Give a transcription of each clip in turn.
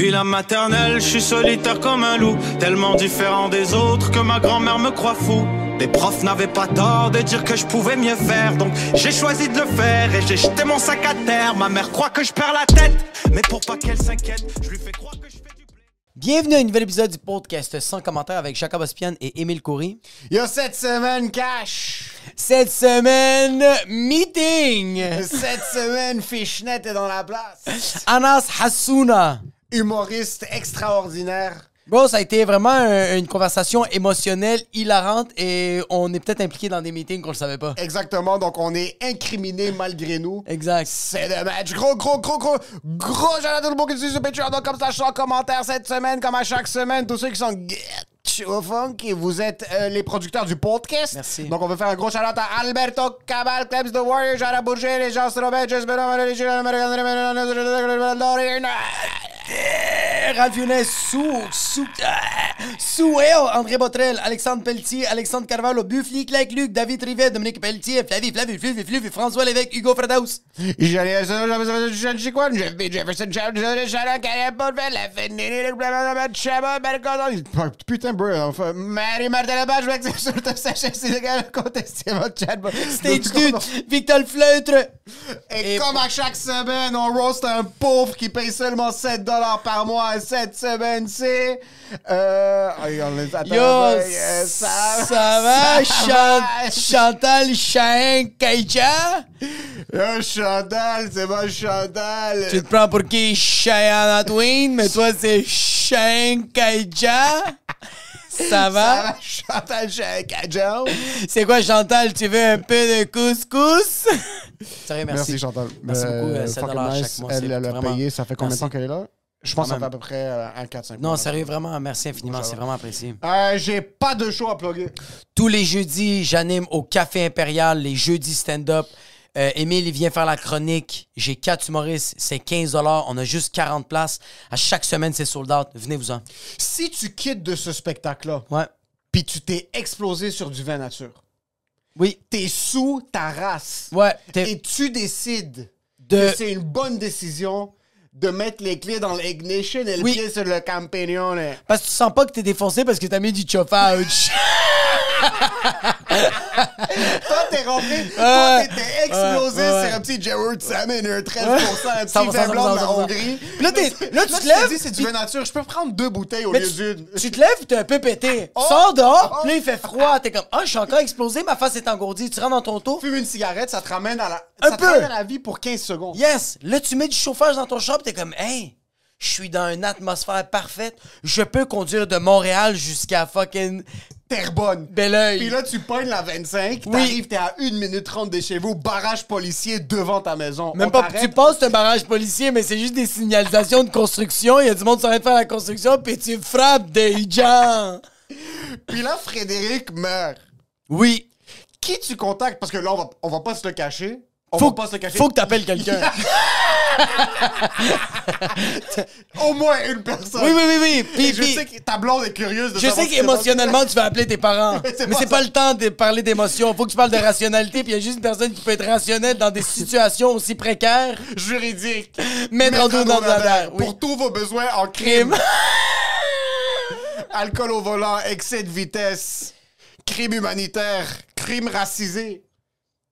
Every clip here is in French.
Depuis la maternelle, je suis solitaire comme un loup, tellement différent des autres que ma grand-mère me croit fou. Les profs n'avaient pas tort de dire que je pouvais mieux faire, donc j'ai choisi de le faire et j'ai jeté mon sac à terre. Ma mère croit que je perds la tête, mais pour pas qu'elle s'inquiète, je lui fais croire que je fais du blé. Bienvenue à un nouvel épisode du podcast sans commentaire avec Jacob Ospian et Émile Coury. Yo, cette semaine, cash! Cette semaine, meeting! Cette semaine, Fishnet est dans la place. Anas Hassouna. Humoriste extraordinaire. Bro, ça a été vraiment un- une conversation émotionnelle, hilarante et on est peut-être impliqué dans des meetings qu'on le savait pas. Exactement, donc on est incriminé malgré nous. Exact. C'est le match. Gros, gros, gros, gros, gros, j'en ai tout le monde qui suit sur Patreon. Donc, comme ça, je suis en commentaire cette semaine, comme à chaque semaine. Tous ceux qui sont get au funk, et vous êtes euh, les producteurs du podcast. Merci. Donc, on veut faire un gros shout à Alberto Cabal, Klebs The Warrior, Jara Bourget, les gens Robert, Jess Benoît, les gens Ralph Younes, Sou, Sou, ah, Souel, André Botrel, Alexandre Pelletier, Alexandre Carvalho, Buffly, Clac Luc, David Rivet, Dominique Pelletier, Flavie, Flavie, Flavie, Flavie, François Lévesque, Hugo Chabot, Belcodon. Putain, bro, enfin, Marie Martin Lepage, je sur le sachet, c'est le gars, contester votre chatbot. Stage 2, Victor Fleutre. Et comme à chaque semaine, on roast un pauvre qui paye seulement 7 dollars par mois. Et Cette semaine, c'est. Euh. attends, Yo, euh, ça, ça, va, ça va. Chantal Chahin Kaïcha? Yo, Chantal, c'est moi, Chantal. Tu te prends pour qui Cheyenne Twin, mais toi c'est Chahin Kaïcha? Ça Ça va? va, Chantal. C'est quoi Chantal, tu veux un peu de couscous? Sérieux, merci. Merci, Chantal. Merci beaucoup, euh, 7 fucking dollars nice. chaque mois, Elle, c'est elle a vraiment- payé. Ça fait combien de temps qu'elle est là? Je pense que ça Quand fait à peu près euh, un 4-5 Non, sérieux, vraiment, merci infiniment, c'est vraiment apprécié. Euh, J'ai pas de show à plugger. Tous les jeudis, j'anime au Café Impérial, les jeudis stand-up. Euh, Émile, il vient faire la chronique. J'ai quatre humoristes, c'est 15 On a juste 40 places. À chaque semaine, c'est sold out. Venez-vous-en. Si tu quittes de ce spectacle-là, Ouais. puis tu t'es explosé sur du vin nature, Oui. t'es sous ta race. Ouais. Et tu décides De- que c'est une bonne décision de mettre les clés dans l'ignition et le Oui. pied sur le campagnone. Parce que tu sens pas que t'es défoncé parce que t'as mis du chauffage. Toi, t'es rentré, toi, Ouais. t'étais explosé Ouais, ouais, sur un petit Gerard Salmon, un 13%, un petit 100%, vin blanc de la 100%. Hongrie. Là, t'es- là, tu te lèves, dis, c'est du vin nature, je peux prendre deux bouteilles au lieu d'une. tu te lèves, t'es un peu pété. Oh! Sors dehors, Oh! puis là, il fait froid. T'es comme, ah, je suis encore explosé, ma face est engourdie. Tu rentres dans ton tour. Fume une cigarette, ça te ramène à la, Un ça te ramène à la vie pour 15 secondes. Yes! Là, tu mets du chauffage dans ton shop, t'es comme, hey, je suis dans une atmosphère parfaite. Je peux conduire de Montréal jusqu'à fucking Terrebonne. Belleuil. Puis là, tu pognes la 25, Oui. t'arrives, t'es à 1 minute 30 de chez vous, barrage policier devant ta maison. Même On pas, tu passes un barrage policier, mais c'est juste des signalisations de construction. Il y a du monde qui s'arrête faire la construction, puis tu frappes des gens. Puis là, Frédéric meurt. Oui. Qui tu contactes? Parce que là, on va, on va pas se le cacher. On Faut, va pas se le cacher. faut que t'appelles quelqu'un. Au moins une personne. oui, oui, oui, oui. Puis, Et je puis- sais que ta blonde est curieuse de Je sais qu'émotionnellement, tu vas appeler tes parents. Mais c'est pas pas le temps de parler d'émotion. Faut que tu parles de rationalité, puis il y a juste une personne qui peut être rationnelle dans des situations aussi précaires. Juridique. Mettre en dos dans la Oui. Pour tous vos besoins en. Crime. Alcool au volant, excès de vitesse, crime humanitaire, crime racisé,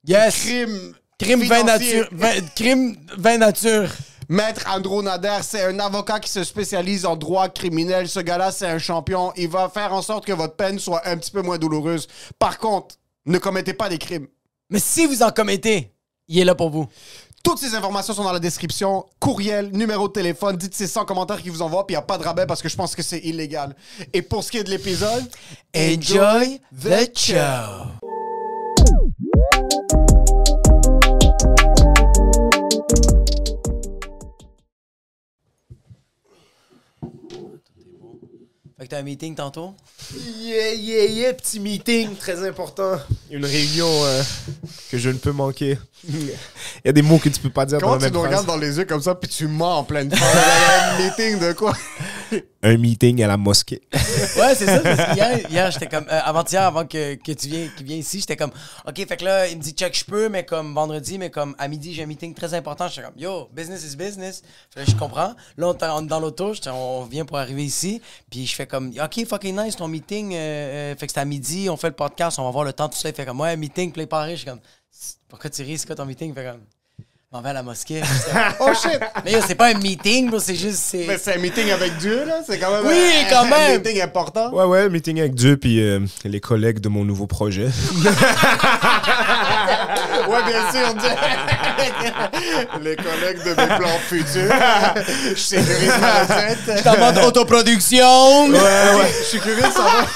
Yes. crime. Crime vin nature. Vin- crime vin nature. Maître Andrew Nader, c'est un avocat qui se spécialise en droit criminel. Ce gars-là, c'est un champion. Il va faire en sorte que votre peine soit un petit peu moins douloureuse. Par contre, ne commettez pas des crimes. Mais si vous en commettez, il est là pour vous. Toutes ces informations sont dans la description. Courriel, numéro de téléphone. Dites c'est 100 commentaires qui vous envoient, puis il n'y a pas de rabais parce que je pense que c'est illégal. Et pour ce qui est de l'épisode, Enjoy the show. Fait que t'as un meeting tantôt? Yeah, yeah, yeah, petit meeting très important. Une réunion euh, que je ne peux manquer. Il y a des mots que tu peux pas dire Comment dans la tu même nous phrase. regardes dans les yeux comme ça, puis tu mens en pleine phrase? un meeting de quoi? Un meeting à la mosquée. Ouais, c'est ça. Parce hier, j'étais comme. euh, avant-hier, avant que, que tu viennes ici, j'étais comme. OK, fait que là, il me dit check, je peux, mais comme vendredi, mais comme à midi, j'ai un meeting très important. J'étais comme yo, business is business. Je comprends. Là, on est dans l'auto, on vient pour arriver ici. Puis je fais comme OK, fucking nice ton meeting. euh, euh, fait que c'est à midi, on fait le podcast, on va voir le temps, tout ça. Il fait comme ouais, meeting, play paré. Je suis comme pourquoi tu ris, c'est quoi ton meeting? Fait comme. Je m'en vais à la mosquée. Oh shit! Mais yo, c'est pas un meeting, bro, c'est juste. c'est- Mais c'est un meeting avec Dieu, là. C'est quand même Oui, un, quand un même. meeting important. Ouais, ouais, meeting avec Dieu puis euh, les collègues de mon nouveau projet. Ouais, bien sûr, dit. Les collègues de mes plans futurs. Je sécurise ma recette. T'es en mode autoproduction. Ouais, ouais. Je suis curieux de savoir.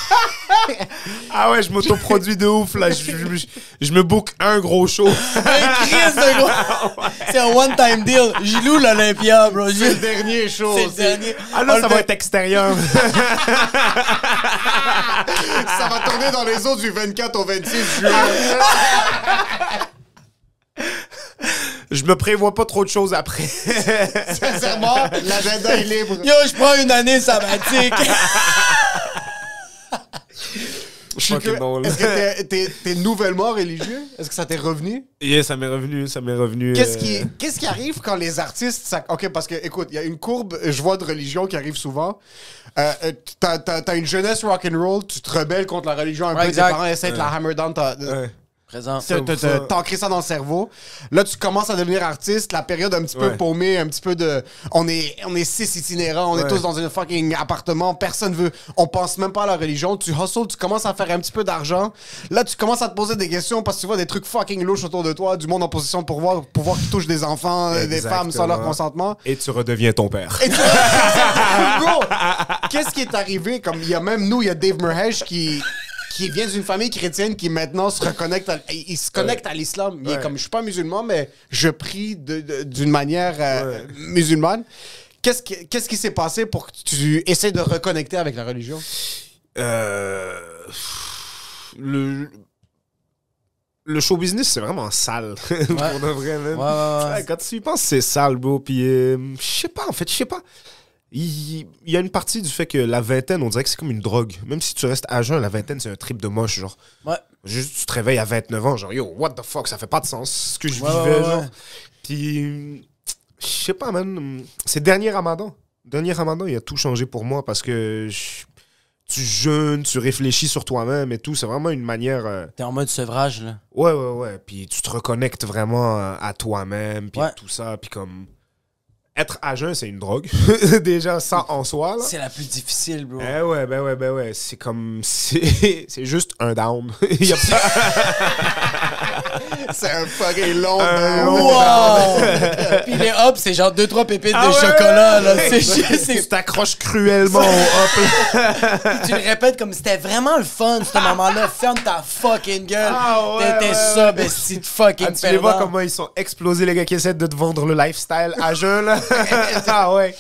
Ah ouais, je m'autoproduis de ouf, là. Je, je- je me book un gros show. De gros. C'est un one-time deal. J'y loue l'Olympia, bro. C'est le dernier show. C'est le aussi. dernier. Ah là, ça va être extérieur. Ça va tourner dans les eaux du 24 au 26 juin. Je me prévois pas trop de choses après. Sincèrement, l'agenda est libre. Yo, je prends une année sabbatique. Je suis drôle. Est-ce que t'es- t'es t'es nouvellement religieux? Est-ce que ça t'est revenu? Yeah, ça m'est revenu, ça m'est revenu. Qu'est-ce euh, qui, qu'est-ce qui arrive quand les artistes. ça- ok, parce que, écoute, il y a une courbe, je vois de religion qui arrive souvent. Euh, euh, t'as, t'as- t'as une jeunesse rock'n'roll, tu te rebelles contre la religion un Ouais, peu, exact. tes parents essaient de la hammer down. t'as- Ouais. Présent. T'ancrer ça dans le cerveau. Là, tu commences à devenir artiste. La période un petit peu Ouais. paumée, un petit peu de. On est, on est six itinérants, on est tous dans un fucking appartement. Personne veut. On pense même pas à la religion. Tu hustles, tu commences à faire un petit peu d'argent. Là, tu commences à te poser des questions parce que tu vois des trucs fucking louches autour de toi, du monde en position de pouvoir, pouvoir qui touche des enfants, euh, des femmes sans leur Exactement. consentement. Et tu redeviens ton père. Et tu- qu'est-ce qui est arrivé? Comme il y a même nous, il y a Dave Murhesh qui qui vient d'une famille chrétienne qui maintenant se reconnecte à, il se connecte à l'islam. Il est comme je suis pas musulman mais je prie d'une manière euh, musulmane. Qu'est-ce qui, s'est passé pour que tu essaies de reconnecter avec la religion? Euh, le le show business c'est vraiment sale pour de vrai ouais. Ouais, quand tu y penses c'est sale bro puis euh, je sais pas en fait je sais pas il y a une partie du fait que la vingtaine on dirait que c'est comme une drogue même si tu restes à jeun la vingtaine c'est un trip de moche genre Ouais. juste tu te réveilles à 29 ans genre yo what the fuck ça fait pas de sens ce que je Ouais, vivais ouais, genre puis je sais pas man c'est dernier ramadan dernier ramadan il a tout changé pour moi parce que je- tu jeûnes, tu réfléchis sur toi-même et tout. C'est vraiment une manière. euh, T'es en mode sevrage, là. Ouais, ouais, ouais. Puis tu te reconnectes vraiment euh, à toi-même, puis tout ça. Puis comme. Être à jeun, c'est une drogue. Déjà, ça en soi, là. C'est la plus difficile, bro. Eh ouais, ben ouais, ben ouais. C'est comme. C'est c'est juste un down. Il a pas. C'est un fucking long. Un long Wow! Puis les hops, c'est genre 2-3 pépites Ah de ouais, chocolat, là. C'est juste, c'est- Tu t'accroches cruellement au hop. tu le répètes comme c'était vraiment le fun, ce moment-là. Ferme ta fucking gueule. Ah ouais, T'étais ouais, ça, ouais. bestie de fucking Ah, tu les vois perdant. comment ils sont explosés, les gars qui essaient de te vendre le lifestyle à jeun, là. ah ouais.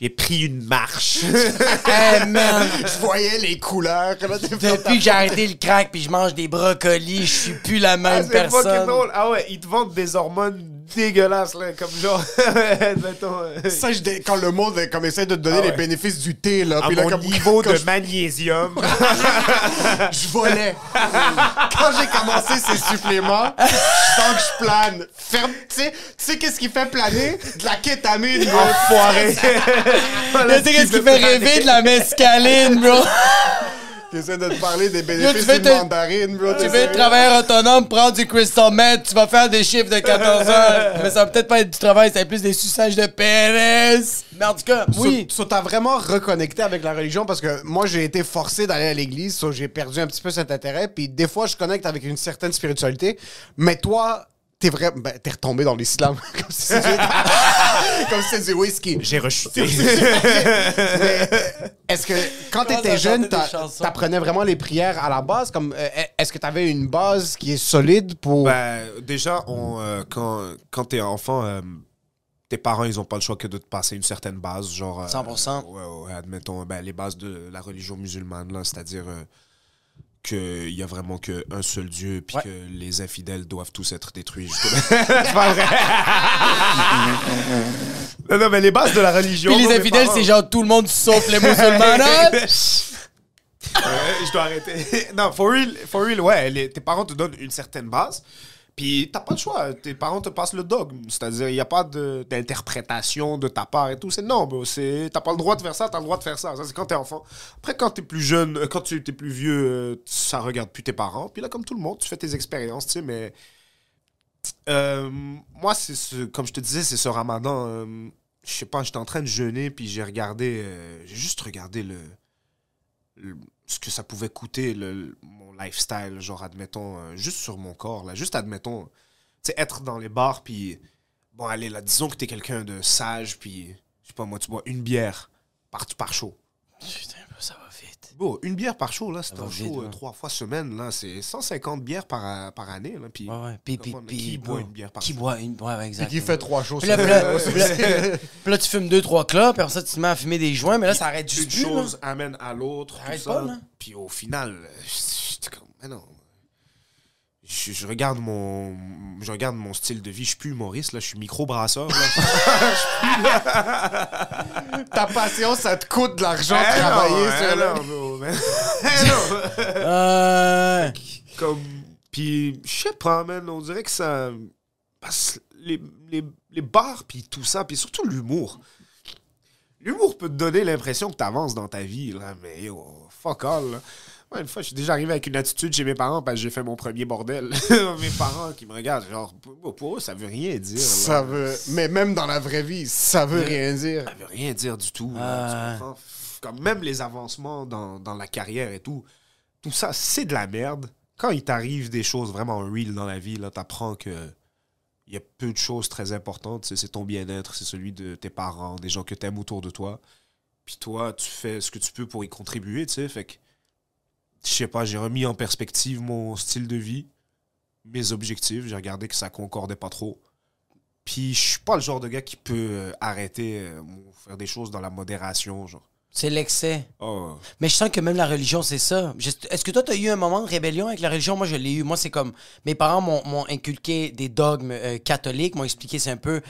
J'ai pris une marche. Hey, man! Je voyais les couleurs. Depuis que j'ai arrêté le crack puis je mange des brocolis, je suis plus la Ah, même personne. drôle. Ah ouais, ils te vendent des hormones dégueulasses, là, comme genre, mettons, euh, Ça, je dé- quand le monde euh, comme, essaie de te donner Ah les bénéfices du thé, là, à puis là, mon comme, niveau quand de je- magnésium. je volais. Quand j'ai commencé ces suppléments, je sens que je plane. Ferme, tu sais, tu sais qu'est-ce qui fait planer? De la kétamine, bro. Enfoiré. Tu sais qu'est-ce qui fait rêver de la mescaline, bro? J'essaie de te parler des bénéfices tu veux d'une te- mandarine, bro. Tu veux être travailleur autonome, prendre du crystal meth, tu vas faire des chiffres de 14 heures. Mais ça va peut-être pas être du travail, c'est plus des suçages de Pérez. Mais en tout cas, oui. So, so t'as vraiment reconnecté avec la religion parce que moi j'ai été forcé d'aller à l'église, so j'ai perdu un petit peu cet intérêt. Puis des fois je connecte avec une certaine spiritualité, mais toi t'es vrai, ben, t'es retombé dans l'islam comme si c'était comme si c'était du whisky. J'ai rechuté. Mais, est-ce que quand t'étais jeune, chanter des t'a- chansons. t'apprenais vraiment les prières à la base? Comme euh, est-ce que t'avais une base qui est solide pour Ben, déjà, on, euh, quand, quand t'es enfant, euh, tes parents, ils ont pas le choix que de te passer une certaine base, genre... euh, 100%. ouais, ouais, admettons, ben, les bases de la religion musulmane, là, c'est-à-dire... euh, qu'il y a vraiment qu'un seul Dieu, puis Ouais. que les infidèles doivent tous être détruits. C'est pas vrai. non, non, mais les bases de la religion. Puis les infidèles, c'est genre tout le monde sauf les musulmans. Ouais, je dois arrêter. non, for real, for real ouais, les- tes parents te donnent une certaine base, puis t'as pas le choix. Tes parents te passent le dogme. C'est-à-dire, il n'y a pas d'interprétation de, ta part et tout. C'est non, c'est- T'as pas le droit de faire ça, t'as le droit de faire ça. Ça, c'est quand t'es enfant. Après, quand t'es plus jeune, euh, quand tu es plus vieux, euh, ça regarde plus tes parents. Puis là, comme tout le monde, tu fais tes expériences, tu sais, mais. Euh, moi, c'est ce, comme je te disais, c'est ce ramadan. je sais pas, j'étais en train de jeûner, puis j'ai regardé. j'ai juste regardé le- ce que ça pouvait coûter le, mon lifestyle, genre admettons, euh, juste sur mon corps, là, juste admettons, tu être dans les bars, puis bon, allez, là, disons que t'es quelqu'un de sage, puis je sais pas moi, tu bois une bière par, par show. Putain, ça va. Bon, une bière par show, là, c'est va un show euh, ouais. trois fois semaine, là, c'est 150 bières par, par année, là, puis Ouais, ouais. Puis, puis, Comment- puis, qui boit une bière par Qui jour? boit une. Ouais. Qui fait trois choses. Puis là, puis là, puis là- puis là, tu fumes deux, trois clopes, puis après ça, tu te mets à fumer des joints, mais là, ça arrête une juste là. chose amène à l'autre, tout Arrête ça. pas, là. Puis au final, euh, j'étais comme, mais non. Je, je regarde mon, je regarde mon style de vie. Je suis plus humoriste, là. Je suis micro-brasseur. Ta passion, ça te coûte de l'argent de Eh non, travailler eh non, man. Eh non. Euh. Comme, puis, je sais pas, man. On dirait que ça... Parce les, les, les bars, puis tout ça, puis surtout l'humour. L'humour peut te donner l'impression que t'avances dans ta vie, là, mais yo, fuck all, là. Moi, une fois, je suis déjà arrivé avec une attitude chez mes parents parce que j'ai fait mon premier bordel. mes parents qui me regardent, genre, pour, eux, ça veut rien dire. là. Ça veut. Mais même dans la vraie vie, ça veut rien dire. Ça veut rien dire du tout. là, Ah. tu comprends? Comme même les avancements dans, dans la carrière et tout, tout ça, c'est de la merde. Quand il t'arrive des choses vraiment real dans la vie, là, t'apprends que il y a peu de choses très importantes. C'est c'est ton bien-être, c'est celui de tes parents, des gens que t'aimes autour de toi. Puis toi, tu fais ce que tu peux pour y contribuer, tu sais. Fait que, je sais pas, j'ai remis en perspective mon style de vie, mes objectifs. J'ai regardé que ça concordait pas trop. Puis je suis pas le genre de gars qui peut euh, arrêter, euh, faire des choses dans la modération, genre. C'est l'excès. Oh. Mais je sens que même la religion, c'est ça. Est-ce que toi, tu as eu un moment de rébellion avec la religion? Moi, je l'ai eu. Moi, c'est comme. Mes parents m'ont- inculqué des dogmes euh, catholiques, m'ont expliqué c'est un peu.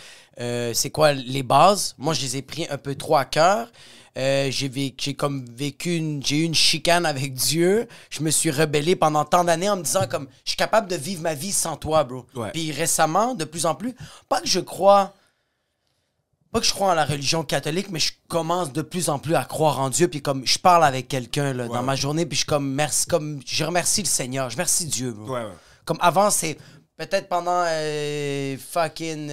euh, c'est quoi les bases. Moi, je les ai pris un peu trop à cœur. Euh, j'ai comme vécu une, j'ai eu une chicane avec Dieu. Je me suis rebellé pendant tant d'années en me disant comme je suis capable de vivre ma vie sans toi, bro. Ouais. Puis récemment, de plus en plus, pas que je crois pas que je crois en la religion catholique, mais je commence de plus en plus à croire en Dieu. Puis comme je parle avec quelqu'un là, dans ma journée, puis je comme merci, comme je remercie le Seigneur, je remercie Dieu. bro. Ouais, ouais. Comme avant, c'est peut-être pendant euh, fucking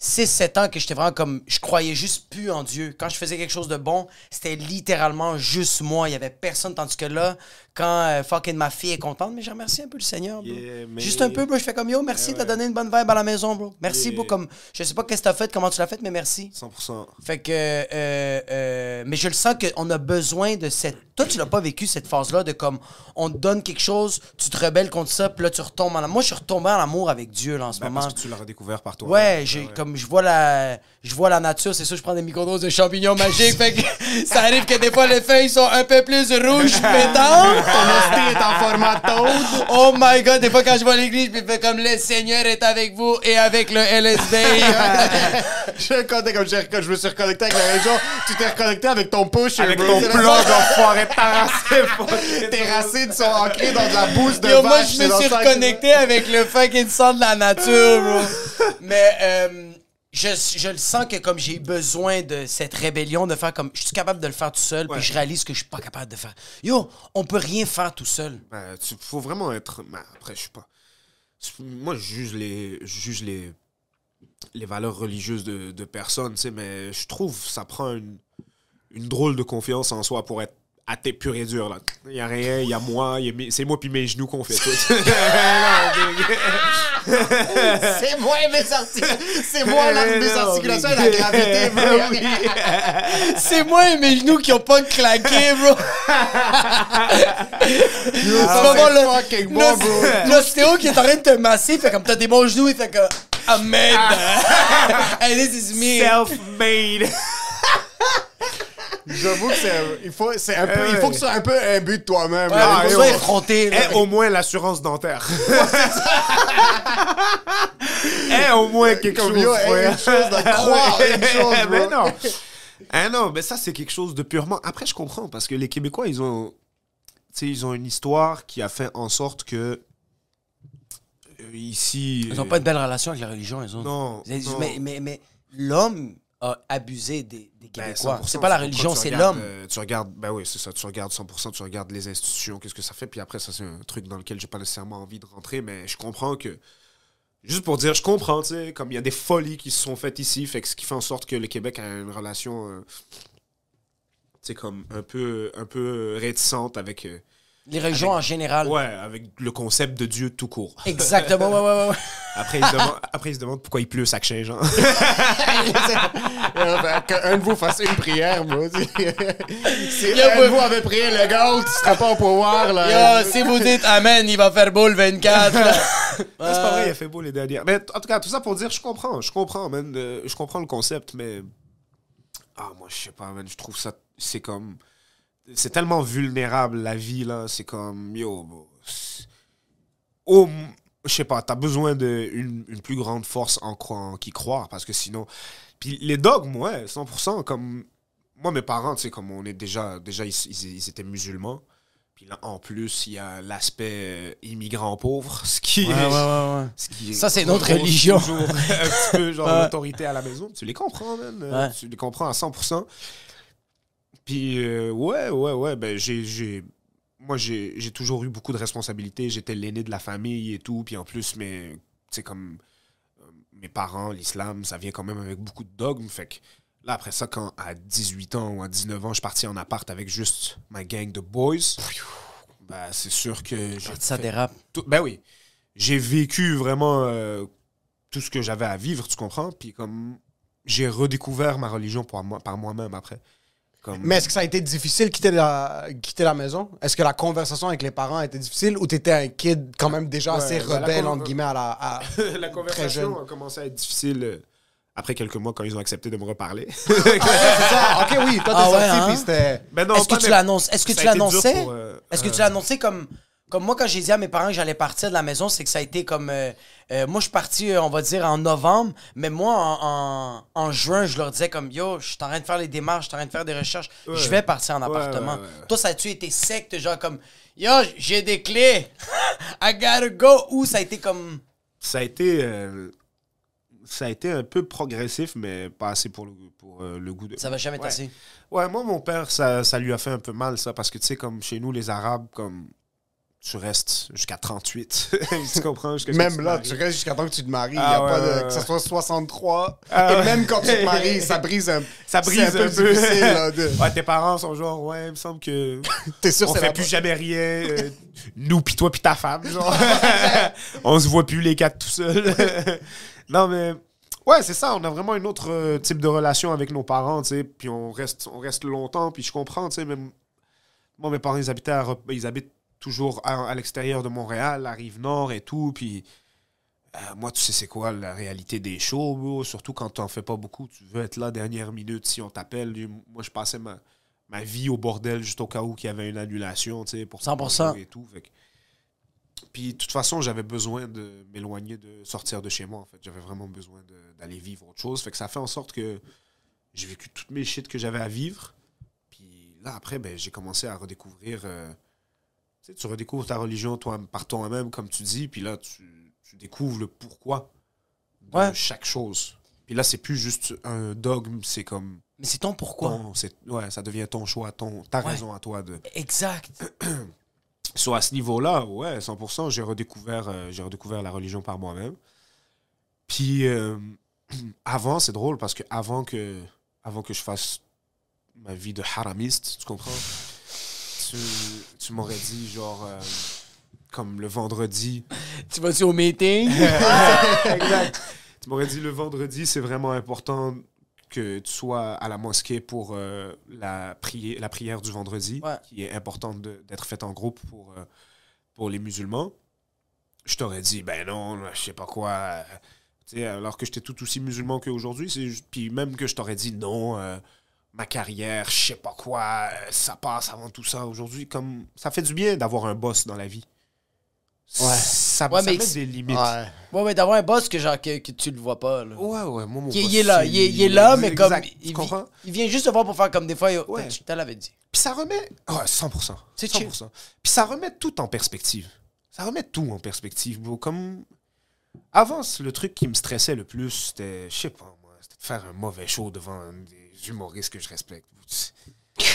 6-7 ans que j'étais vraiment comme je croyais juste plus en Dieu. Quand je faisais quelque chose de bon, c'était littéralement juste moi. Il y avait personne. Tandis que là, quand euh, fucking ma fille est contente, mais je remercie un peu le Seigneur. bro. Yeah, mais- Juste un peu, bro. Je fais comme yo, merci, t'as donné une bonne vibe à la maison, bro. Merci, Yeah. bro. Comme je sais pas qu'est-ce que t'as fait, comment tu l'as fait, mais merci. 100%. Fait que. euh, euh, mais je le sens qu'on a besoin de cette. Toi, tu l'as pas vécu, cette phase-là, de comme on te donne quelque chose, tu te rebelles contre ça, puis là, tu retombes en amour. Moi, je suis retombé en amour avec Dieu, là, en ce Ben, moment. parce que tu l'as redécouvert par toi. Ouais, j'ai comme je vois la je vois la nature, c'est sûr je prends des microdoses de champignons magiques, fait que ça arrive que des fois les feuilles sont un peu plus rouges pétantes. Ton hostie est en format taude. Oh my god, des fois quand je vois l'église, je fais comme le Seigneur est avec vous et avec le LSD. Je suis connecté comme je, je me suis reconnecté avec la région. Tu t'es reconnecté avec ton push. Avec bro. ton plug enfoiré terrassé. Tes racines sont ancrées dans de la bouse de Yo, moi vache, je c'est me suis reconnecté avec le fucking sang de la nature, bro. Mais euh, je, je le sens que comme j'ai besoin de cette rébellion, de faire comme je suis capable de le faire tout seul, Ouais. puis je réalise que je suis pas capable de faire. Yo, on peut rien faire tout seul. Ben, tu faut vraiment être. ben, après, je sais pas. Moi, je juge les, je juge les, les valeurs religieuses de, de personnes, tu sais, mais je trouve que ça prend une, une drôle de confiance en soi pour être athée pur et dur. Là. Il y a rien, il y a moi, c'est moi puis mes genoux qu'on fait tout. C'est moi mes articulations. C'est moi mes articulations et la gravité. bro. C'est moi et mes genoux qui ont pas claqué, bro. C'est bro. L'ostéo qui est en train de te masser, fait comme t'as des bons genoux, il fait que Amen. And this is me. Self-made. J'avoue que c'est il faut c'est un peu il faut que ce soit un peu un but de toi-même. Ouais, là. faut effronté. Eh, au moins l'assurance dentaire. Eh, au moins quelque chose. frère. une chose de croire à une chose, mais non. Ah non, mais ça, c'est quelque chose de purement. Après, je comprends, parce que les Québécois, ils ont. Tu sais, ils ont une histoire qui a fait en sorte que. euh, ici. Ils n'ont pas une belle relation avec la religion, ils ont. Non. Mais, non. mais, mais, mais l'homme a abusé des, des Ben, Québécois. 100%, c'est pas la religion, c'est l'homme. euh, tu regardes, ben oui, c'est ça. Tu regardes 100%, tu regardes les institutions, qu'est-ce que ça fait. Puis après, ça, c'est un truc dans lequel j'ai pas nécessairement envie de rentrer, mais je comprends que. Juste pour dire, je comprends, tu sais, comme il y a des folies qui se sont faites ici, fait que ce qui fait en sorte que le Québec a une relation, euh, tu sais, comme un peu, un peu réticente avec, euh, Les religions en général. ouais, avec le concept de Dieu tout court. Exactement, ouais, ouais, ouais. Après, ils se demandent, après, ils se demandent pourquoi il pleut sac change. hein. Euh, Qu'un de vous fasse une prière, moi. si Yo, un de ouais. vous avait prié le gars, tu serais pas au pouvoir, là. Yo, si vous dites Amen, il va faire beau le 24. là. Non, c'est pas vrai, il a fait beau les dernières. Mais en tout cas, tout ça pour dire, je comprends, je comprends, man. euh, je comprends le concept, mais. Ah, moi, je sais pas, man. Je trouve ça. C'est comme. C'est tellement vulnérable, la vie, là. C'est comme. Yo. bro, c'est- Oh, je sais pas, t'as besoin d'une une plus grande force en, cro- en qui croire, parce que sinon. Puis les dogmes, ouais, 100%. Comme. Moi, mes parents, tu sais, comme on est déjà. Déjà, ils, ils- ils étaient musulmans. Puis là, en plus, il y a l'aspect euh, immigrant pauvre, ce qui Ouais, est- ouais, ouais, ouais. ce qui Ça, c'est notre religion. toujours un petit peu genre Ouais. l'autorité à la maison. Tu les comprends, man. euh, Ouais. Tu les comprends à 100%. Puis, euh, ouais, ouais, ouais. Ben, j'ai, j'ai- moi, j'ai, j'ai toujours eu beaucoup de responsabilités. J'étais l'aîné de la famille et tout. Puis en plus, mais, c'est comme euh, mes parents, l'islam, ça vient quand même avec beaucoup de dogmes. Fait que là, après ça, quand à 18 ans ou à 19 ans, je suis parti en appart avec juste ma gang de boys, ben, c'est sûr que j'ai Ça dérape. tout- ben oui. J'ai vécu vraiment euh, tout ce que j'avais à vivre, tu comprends? Puis comme j'ai redécouvert ma religion pour moi, par moi-même après. Comme... Mais est-ce que ça a été difficile quitter la, quitter la maison? Est-ce que la conversation avec les parents a été difficile ou t'étais un kid quand même déjà Ouais, assez la rebelle, entre guillemets, à la... à- la jeune. conversation a commencé à être difficile euh, après quelques mois quand ils ont accepté de me reparler. C'est ça, ok, oui, toi t'es Ah ouais, sorti, hein? puis c'était... Ben non, Est-ce que tu l'annonces? Est-ce que tu l'annonçais? euh, Est-ce que euh, tu l'annonçais comme. Comme moi, quand j'ai dit à mes parents que j'allais partir de la maison, c'est que ça a été comme. euh, euh, moi, je suis parti, euh, on va dire, en novembre, mais moi, en, en- en juin, je leur disais comme Yo, je suis en train de faire les démarches, je suis en train de faire des recherches, Ouais. je vais partir en appartement. ouais, ouais. Toi, ça a-tu été sec, genre comme Yo, j'ai des clés, I gotta go, ou ça a été comme? ça a été ça a été un peu progressif mais pas assez pour le, pour, le goût de Ça va jamais Ouais. tasser. Ouais, moi, mon père, ça, ça lui a fait un peu mal, ça, parce que, tu sais, comme chez nous, les Arabes, comme, tu restes jusqu'à 38. tu comprends? Que Même tu là, tu restes jusqu'à temps que tu te maries. Il Ah y a ouais, pas de... ouais, Que ce soit 63. Ah et ouais. même quand tu te maries, ça brise un... Ça brise un peu un peu. difficile, là, de- Ouais, tes parents sont genre, ouais, il me semble que T'es sûr on fait plus jamais rien, euh, nous pis toi pis ta femme, genre. on se voit plus les quatre tout seuls. non, mais... Ouais, c'est ça, on a vraiment une autre euh, type de relation avec nos parents, tu sais, puis on reste, on reste longtemps, puis je comprends, tu sais, même... Moi, mes parents, ils habitaient à ils habitent toujours à, à l'extérieur de Montréal, la Rive-Nord et tout, puis... euh, moi, tu sais, c'est quoi la réalité des shows, bro? surtout quand t'en fais pas beaucoup. Tu veux être là dernière minute si on t'appelle. Moi, je passais ma, ma vie au bordel juste au cas où qu'il y avait une annulation, tu sais, pour 100%. et tout. Fait que- Puis, de toute façon, j'avais besoin de m'éloigner, de sortir de chez moi, en fait. J'avais vraiment besoin d'aller vivre autre chose. Fait que ça fait en sorte que j'ai vécu toutes mes shit que j'avais à vivre. Puis là, après, ben, j'ai commencé à redécouvrir... euh, tu redécouvres ta religion toi, par toi-même, comme tu dis, puis là, tu, tu découvres le pourquoi de Ouais. chaque chose. Puis là, c'est plus juste un dogme, c'est comme Mais c'est ton pourquoi. ton, ouais, ça devient ton choix, ton, ta Ouais. raison à toi de. Exact. Soit à ce niveau-là, ouais, 100%, j'ai redécouvert, euh, j'ai redécouvert la religion par moi-même. Puis euh, avant, c'est drôle parce que avant que, avant que je fasse ma vie de haramiste, tu comprends? Tu, tu m'aurais dit genre euh, comme le vendredi. Tu vas-tu au meeting? exact. Tu m'aurais dit le vendredi, c'est vraiment important que tu sois à la mosquée pour euh, la, prière, la prière du vendredi, Ouais. qui est importante d'être faite en groupe pour, euh, pour les musulmans. Je t'aurais dit, ben non, je sais pas quoi. alors que j'étais tout aussi musulman qu'aujourd'hui. Puis même que je t'aurais dit non, euh, ma carrière, je sais pas quoi, euh, ça passe avant tout ça. Aujourd'hui, comme ça fait du bien d'avoir un boss dans la vie. Ouais. Ça, Ouais, ça mais met des limites. Ouais. Ouais, ouais, d'avoir un boss que, genre, que, que tu le vois pas. Là. Ouais, ouais, moi, mon Qui- boss, il est là, il est, il est là, mais comme. Il, tu vi- comprends? il vient juste te voir pour faire comme des fois. Ouais. Te l'avais dit. Puis ça remet. Ouais, 100%. C'est 100%. Puis ça remet tout en perspective. Ça remet tout en perspective, bro. Comme. Avant, le truc qui me stressait le plus, c'était. Je sais pas, moi. C'était de faire un mauvais show devant des humoristes que je respecte.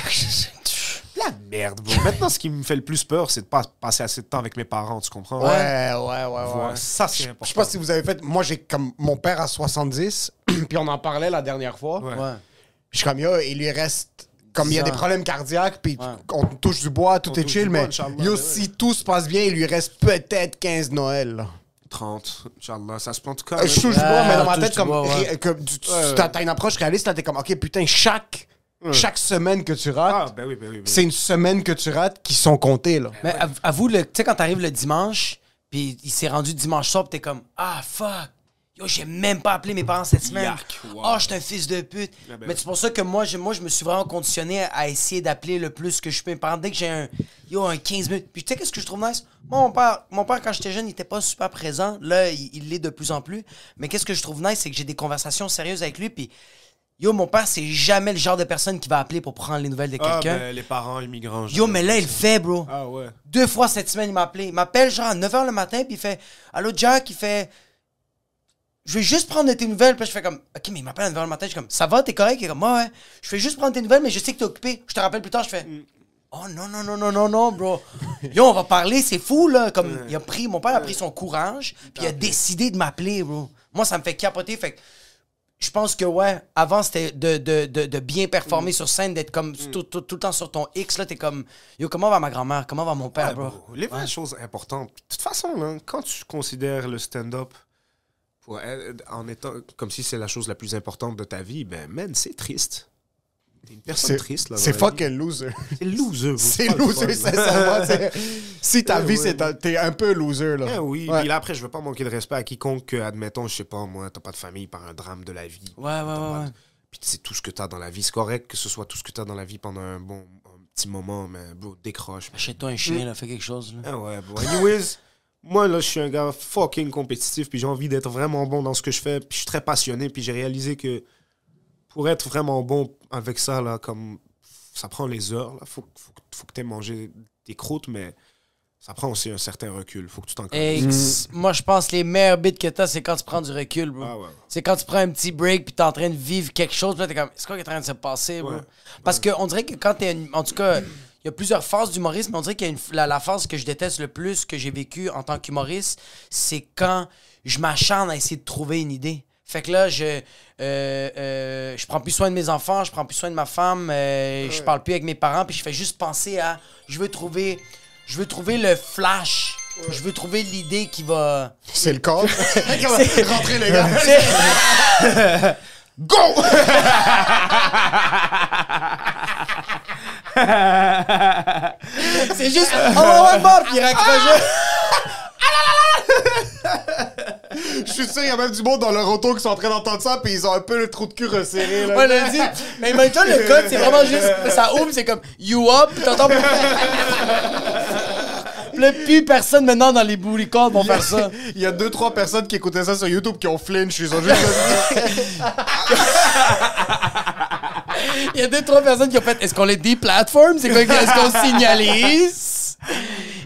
La merde, bro. Maintenant, ce qui me fait le plus peur, c'est de pas passer assez de temps avec mes parents, tu comprends? Ouais, ouais, ouais, ouais. Voilà, Ça, c'est important. Je sais pas si vous avez fait. Moi, j'ai comme. Mon père a 70, puis on en parlait la dernière fois. Ouais. Je suis comme, yo, il lui reste. Comme il y a des problèmes cardiaques, puis Ouais. on touche du bois, tout On est chill, bois, mais yo, mais si tout se passe bien, il lui reste peut-être 15 Noël. là. 30, Inch'Allah, ça se plante en tout cas. Euh, Je mais dans ma tête, comme, ouais. tu- tu- Ouais, t'as ouais. t'as une approche réaliste, là, t'es comme, ok, putain, chaque, chaque semaine que tu rates, Ah, ben oui, ben oui. ben oui. c'est une semaine que tu rates qui sont comptées, là. Mais av- avoue, le- tu sais, quand t'arrives le dimanche, puis il s'est rendu dimanche soir, puis t'es comme Ah, fuck! Yo, j'ai même pas appelé mes parents cette semaine. Yark, wow. Oh, je suis un fils de pute. Ah, ben Mais oui. c'est pour ça que moi je, moi, je me suis vraiment conditionné à essayer d'appeler le plus que je peux mes parents. Dès que j'ai un, yo, un 15 minutes. Puis tu sais, qu'est-ce que je trouve nice? Moi, mon père, mon père quand j'étais jeune, il était pas super présent. Là, il l'est de plus en plus. Mais qu'est-ce que je trouve nice, c'est que j'ai des conversations sérieuses avec lui. Puis, yo, mon père, c'est jamais le genre de personne qui va appeler pour prendre les nouvelles de Ah, quelqu'un. ben, les parents immigrants. Yo, mais là, il le fait, bro. Ah, ouais. Deux fois cette semaine, il m'a appelé. Il m'appelle genre à 9h le matin, puis il fait Allô, Jack, il fait Je vais juste prendre de tes nouvelles. Puis je fais comme Ok, mais il m'appelle à 9h le matin. Je suis comme Ça va, t'es correct? Il est comme Ouais, ouais. Je fais juste prendre tes nouvelles, mais je sais que t'es occupé. Je te rappelle plus tard. Je fais Oh non, non, non, non, non, non, bro. Yo, on va parler, c'est fou, là. Comme il a pris, mon père a pris son courage, puis il a décidé de m'appeler, bro. Moi, ça me fait capoter. Fait que je pense que, ouais, avant, c'était de, de, de, de bien performer sur scène, d'être comme tout, tout, tout le temps sur ton X, là. T'es comme Yo, comment va ma grand-mère? Comment va mon père, Ouais, bro? bro, Les vraies choses importantes. De toute façon, là, quand tu considères le stand-up pour être- en étant comme si c'est la chose la plus importante de ta vie, ben, man, c'est triste. T'es une personne C'est triste, là. c'est fucking loser. C'est loser. C'est loser, sincèrement. Si ta Ouais, vie, ouais, c'est un- t'es un peu loser, là. Eh oui, Ouais. puis là, après, je veux pas manquer de respect à quiconque, que, admettons, je sais pas, moi, t'as pas de famille par un drame de la vie. Ouais, ouais, ouais, de-. Puis c'est tout ce que t'as dans la vie. C'est correct que ce soit tout ce que t'as dans la vie pendant un bon un petit moment, mais bro, décroche. Achète-toi un chien, là, fais quelque chose, là. Ah ouais, bro. Anyways, moi, là, je suis un gars fucking compétitif, puis j'ai envie d'être vraiment bon dans ce que je fais, puis je suis très passionné, puis j'ai réalisé que pour être vraiment bon avec ça, là, comme ça prend les heures, là, faut, faut, faut que tu aies mangé des croûtes, mais ça prend aussi un certain recul. Faut que tu t'en Ex- Moi, je pense que les meilleurs bits que t'as, c'est quand tu prends du recul, bro. Ah ouais. C'est quand tu prends un petit break puis t'es en train de vivre quelque chose, puis t'es comme, c'est quoi qui est en train de se passer, bro? Ouais. Parce qu'on dirait que quand t'es. En tout cas, il y a plusieurs phases d'humorisme, mais on dirait qu'il y a une, la, la phase que je déteste le plus, que j'ai vécue en tant qu'humoriste, c'est quand je m'acharne à essayer de trouver une idée. Fait que là, je, euh, euh, je prends plus soin de mes enfants, je prends plus soin de ma femme, euh, je parle plus avec mes parents, puis je fais juste penser à, je veux trouver, je veux trouver le flash, je veux trouver l'idée qui va. C'est le corps. C'est- Rentrez, les gars. C'est- Go! C'est juste, oh, ouais, mort, puis il raccroche. Je suis sûr, il y a même du monde dans leur auto qui sont en train d'entendre ça, puis ils ont un peu le trou de cul resserré, là. Ouais, le dit. Mais maintenant, le code, c'est vraiment juste. Ça ouvre, c'est comme You up, t'entends. Là, plus personne maintenant dans les booty calls vont faire ça. Il y a deux, trois personnes qui écoutaient ça sur YouTube qui ont flinch. Ils ont juste. Il y a deux, trois personnes qui ont fait Est-ce qu'on les déplatform C'est quoi Est-ce qu'on signalise?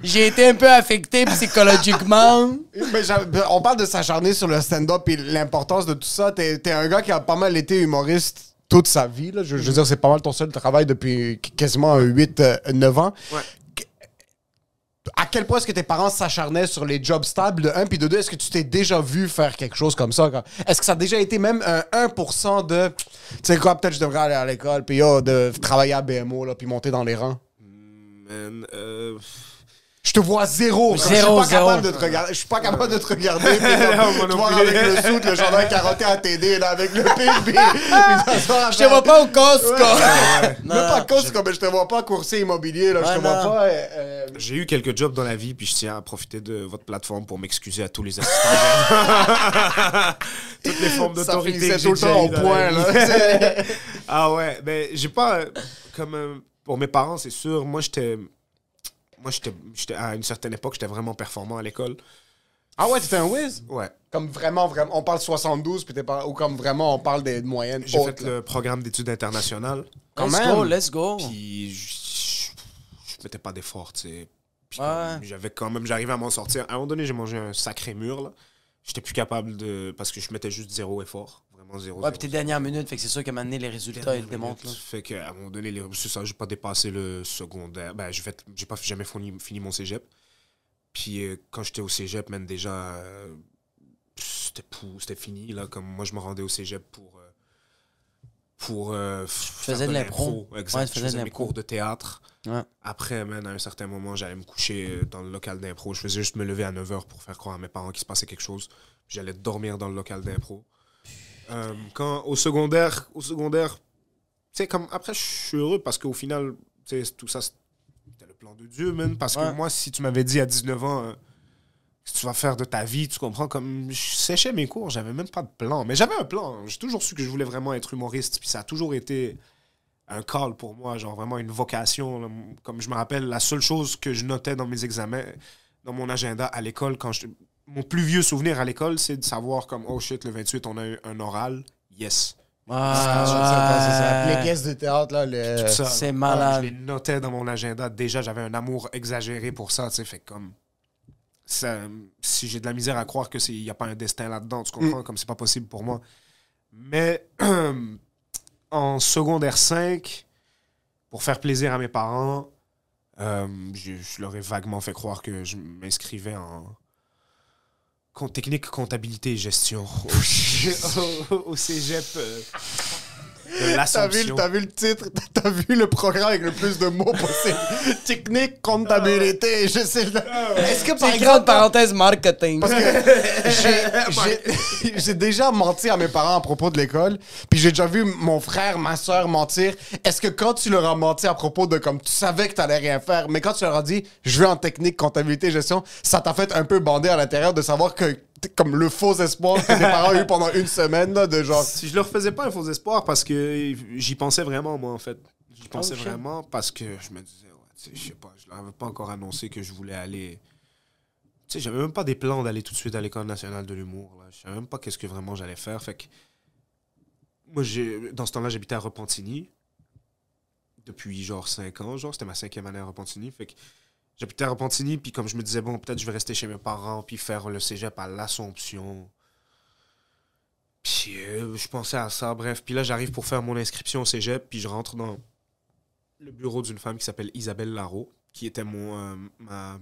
J'ai été un peu affecté psychologiquement. Mais j'a- on parle de s'acharner sur le stand-up et l'importance de tout ça. T'es es un gars qui a pas mal été humoriste toute sa vie. Là. Je, je veux dire, c'est pas mal ton seul travail depuis qu- quasiment 8-9 ans. Ouais. À quel point est-ce que tes parents s'acharnaient sur les jobs stables de 1 puis de 2 Est-ce que tu t'es déjà vu faire quelque chose comme ça? Est-ce que ça a déjà été même un 1% de. Tu sais quoi, peut-être je devrais aller à l'école, puis de travailler à BMO, là, puis monter dans les rangs? Euh, Je te vois zéro. Zéro, je suis pas zéro. capable de te regarder. Je suis pas capable de te regarder. Comme, Non, plus. avec le soute, le chandail carotté à TD, là, avec le à Je te vois pas au Costco. Même Non, pas non, cause, comme je te vois pas courser immobilier, là. Ouais, je te vois non. pas. euh, euh, J'ai eu quelques jobs dans la vie, puis je tiens à profiter de votre plateforme pour m'excuser à tous les assistants. Toutes les formes d'autorité que tout le temps au point, là. ah ouais, ben j'ai pas euh, comme euh, pour mes parents, c'est sûr. Moi j'étais moi j'étais j'étais à une certaine époque, j'étais vraiment performant à l'école. ah ouais, t'étais un whiz? Ouais. Comme vraiment, vraiment. On parle 72, puis t'es pas. Ou comme vraiment, on parle des moyennes. J'ai hautes, fait là. le programme d'études internationales. Quand Let's même. go, let's go. Puis je, je, je mettais pas d'effort, tu sais. Puis Ouais. j'avais quand même, j'arrivais à m'en sortir. À un moment donné, j'ai mangé un sacré mur là. J'étais plus capable de parce que je mettais juste zéro effort, vraiment. Ouais, puis tes dernières minutes, fait que c'est sûr qu'à un moment donné, les résultats, ils le démontrent. Fait qu'à un moment donné, les- c'est ça, j'ai pas dépassé le secondaire. Ben, j'ai fait, pas jamais fini, fini mon cégep. Puis euh, quand j'étais au cégep, même déjà, euh, c'était pou- fini. Là, comme moi, je me rendais au cégep pour. euh, pour euh, faisais de l'impro. Exact. Ouais, je faisais mes cours de théâtre. Ouais. Après, man, à un certain moment, j'allais me coucher dans le local d'impro. Je faisais juste me lever à 9h pour faire croire à mes parents qu'il se passait quelque chose. J'allais dormir dans le local d'impro. Euh, quand au secondaire, au secondaire, tu comme après, je suis heureux parce qu'au final, tout ça, c'était le plan de Dieu, man. Parce Ouais. que moi, si tu m'avais dit à 19 ans, euh, ce que tu vas faire de ta vie, tu comprends, comme je séchais mes cours, j'avais même pas de plan. Mais j'avais un plan. J'ai toujours su que je voulais vraiment être humoriste. Puis ça a toujours été un call pour moi, genre vraiment une vocation. Comme je me rappelle, la seule chose que je notais dans mes examens, dans mon agenda à l'école, quand je... mon plus vieux souvenir à l'école, c'est de savoir comme, oh shit, le 28, on a eu un oral. Yes. Ah. Les pièces de théâtre, là, le... C'est malade. Je les notais dans mon agenda. Déjà, j'avais un amour exagéré pour ça, tu sais, fait que comme... ça- si j'ai de la misère à croire qu'il n'y a pas un destin là-dedans, tu comprends, comme c'est pas possible pour moi. Mais en secondaire 5, pour faire plaisir à mes parents, euh, je, je leur ai vaguement fait croire que je m'inscrivais en technique, comptabilité et gestion. Au, au- au cégep euh, de T'as vu, l'Assomption. t'as vu le titre, t'as vu le programme avec le plus de mots possible? Technique, comptabilité, je sais. Est-ce que par C'est grande parenthèse marketing. Parce que j'ai- déjà menti à mes parents à propos de l'école, puis j'ai déjà vu mon frère, ma soeur mentir. Est-ce que quand tu leur as menti à propos de comme tu savais que t'allais rien faire, mais quand tu leur as dit je vais en technique, comptabilité, gestion, ça t'a fait un peu bander à l'intérieur de savoir que comme le faux espoir que tes parents ont eu pendant une semaine là, de genre. Si je leur faisais pas un faux espoir parce que j'y pensais vraiment, moi, en fait. J'y pensais Oh, shit. vraiment parce que je me disais, ouais, je sais pas, je leur avais pas encore annoncé que je voulais aller. Tu sais, j'avais même pas des plans d'aller tout de suite à l'École nationale de l'humour. Je savais même pas qu'est-ce que vraiment j'allais faire. Fait que. Moi, j'ai, dans ce temps-là, j'habitais à Repentigny. Depuis genre 5 ans, genre, c'était ma cinquième année à Repentigny. Fait que j'habitais à Repentigny, puis comme je me disais, bon, peut-être je vais rester chez mes parents, puis faire le cégep à l'Assomption. Puis euh, je pensais à ça, bref. Puis là, j'arrive pour faire mon inscription au cégep, puis je rentre dans le bureau d'une femme qui s'appelle Isabelle Larreau, qui était mon, euh, ma,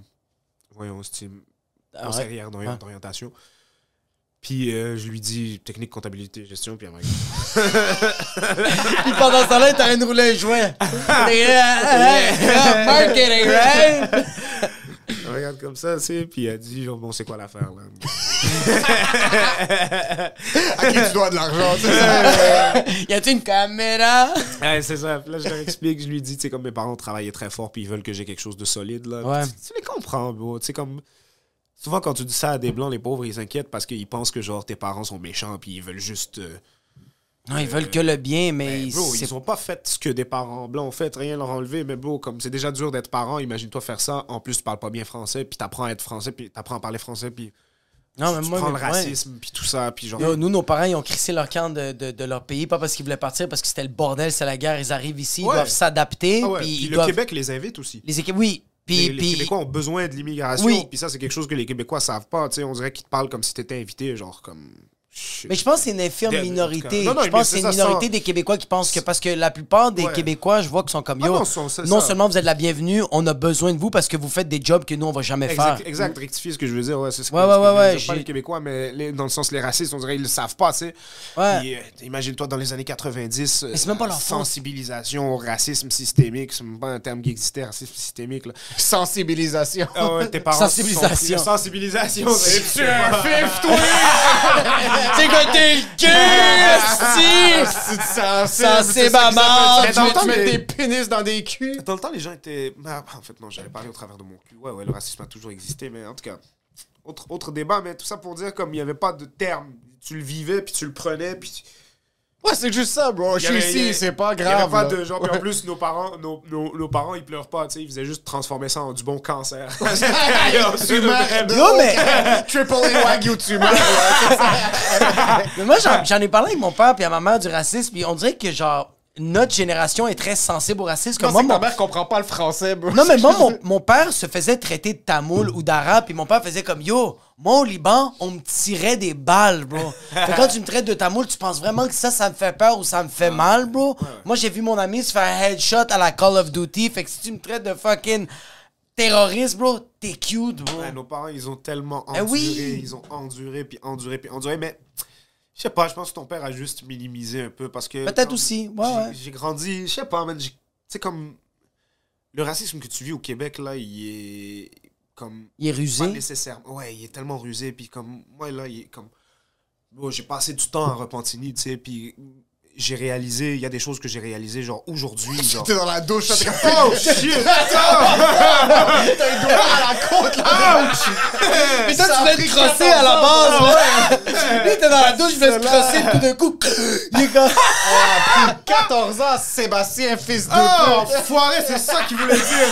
voyons, c'était Ah ouais? conseillère d'ori- Ouais. Puis euh, je lui dis technique, comptabilité, gestion, puis elle m'a Puis pendant ce temps-là, t'as rien de rouler un joint. Marketing, right? Elle regarde comme ça, tu sais, puis elle dit, genre, bon, c'est quoi l'affaire, là? À qui tu dois de l'argent, c'est ça? Y a-tu une caméra? Ouais, c'est ça. Puis là, je leur explique, je lui dis, tu sais, comme mes parents travaillaient très fort, puis ils veulent que j'ai quelque chose de solide, là. Ouais. Tu, tu les comprends, bro. Tu sais, comme. Souvent, quand tu dis ça à des blancs, les pauvres, ils s'inquiètent parce qu'ils pensent que, genre, tes parents sont méchants, puis ils veulent juste. euh, Non, ils veulent que le bien, mais ben, bro, c'est ils ont pas fait ce que des parents blancs ont fait, rien leur enlever, mais bro, comme c'est déjà dur d'être parent, imagine-toi faire ça. En plus, tu parles pas bien français, puis t'apprends à être français, puis t'apprends à parler français, puis Non, tu, mais tu moi, prends mais- le ouais. racisme, puis tout ça, puis genre. Yo, nous, nos parents, ils ont crissé leur camp de, de, de leur pays, pas parce qu'ils voulaient partir, parce que c'était le bordel, c'est la guerre. Ils arrivent ici, ils Ouais. doivent s'adapter. Ah ouais, puis puis ils le doivent... Québec les invite aussi. Les équipes, oui. Puis, les, Québécois ont besoin de l'immigration. Oui. Puis ça, c'est quelque chose que les Québécois savent pas. tu sais, on dirait qu'ils te parlent comme si t'étais invité, genre comme. Mais je pense que c'est une infirme minorité. cas. Non, non, je pense que c'est une minorité sans- des Québécois qui pensent que parce que la plupart des Ouais. Québécois, je vois qu'ils sont comme Ah yo. non, sont- seulement vous êtes la bienvenue, on a besoin de vous parce que vous faites des jobs que nous on va jamais Exact, faire. exact, rectifier ce que je veux dire. Ouais, c'est ce que, Ouais, ouais, ouais, ouais, dire. Pas les Québécois, mais les- dans le sens les racistes, on dirait qu'ils le savent pas, tu sais. Ouais. Euh, imagine-toi dans les années 90, Mais c'est même pas leur faute. sensibilisation au racisme systémique, c'est même pas un terme qui existait, racisme systémique. Là. Sensibilisation. Ah ouais, tes parents Sensibilisation. sont- Sensibilisation. c'est- Tu es un fif, toi! C'est que t'es le cul! C'est. Tu Mais dans le temps, mets les- des pénis dans des culs. Dans le temps, les gens étaient. Ah, en fait, non, j'allais parler au travers de mon cul. Ouais, ouais, le racisme a toujours existé, mais en tout cas, autre, autre débat, mais tout ça pour dire comme il n'y avait pas de terme. Tu le vivais, puis tu le prenais, puis. tu- Ouais, c'est juste ça, bro. Je suis ici, c'est pas Il n'y avait grave. pas de genre, puis en plus, nos parents, nos, nos, nos parents, ils pleurent pas, tu sais, ils faisaient juste transformer ça en du bon cancer. Tumeur Yo, mais- Triple A Wagyu tumeur. ouais. Mais moi, j'en, j'en ai parlé avec mon père puis à ma mère du racisme, puis on dirait que, genre, notre génération est très sensible au racisme. Comme moi, ta mon- mère comprend pas le français, bro? Non, mais moi, mon, mon père se faisait traiter de tamoul ou d'arabe, puis mon père faisait comme Yo, moi au Liban, on me tirait des balles, bro. Fait que quand tu me traites de tamoul, tu penses vraiment que ça, ça me fait peur ou ça me fait mal, bro? Moi, j'ai vu mon ami se faire un headshot à la Call of Duty, fait que si tu me traites de fucking terroriste, bro, t'es cute, bro. Ouais, nos parents, ils ont tellement Eh enduré, oui. ils ont enduré, puis enduré, puis enduré, mais je sais pas, je pense que ton père a juste minimisé un peu parce que. Peut-être aussi, ouais, j'ai- ouais. J'ai grandi, je sais pas, man, sais, comme. Le racisme que tu vis au Québec, là, il est. Comme. Il est Pas rusé. nécessairement. Ouais, il est tellement rusé, puis comme. Moi, là, il est comme. Bon, j'ai passé du temps à Repentigny, tu sais, puis j'ai réalisé, il y a des choses que j'ai réalisées, genre aujourd'hui, genre. T'es dans la douche, t'es comme. Oh shit! T'as un doigt à la côte, là! Mais toi, Ça tu voulais te crosser 14 à la base, bro. Lui, t'es dans la douche, je voulais te crosser, tout d'un coup, il est comme. 14 ans, Sébastien, fils de Oh, pute. foiré, c'est ça qu'il voulait dire!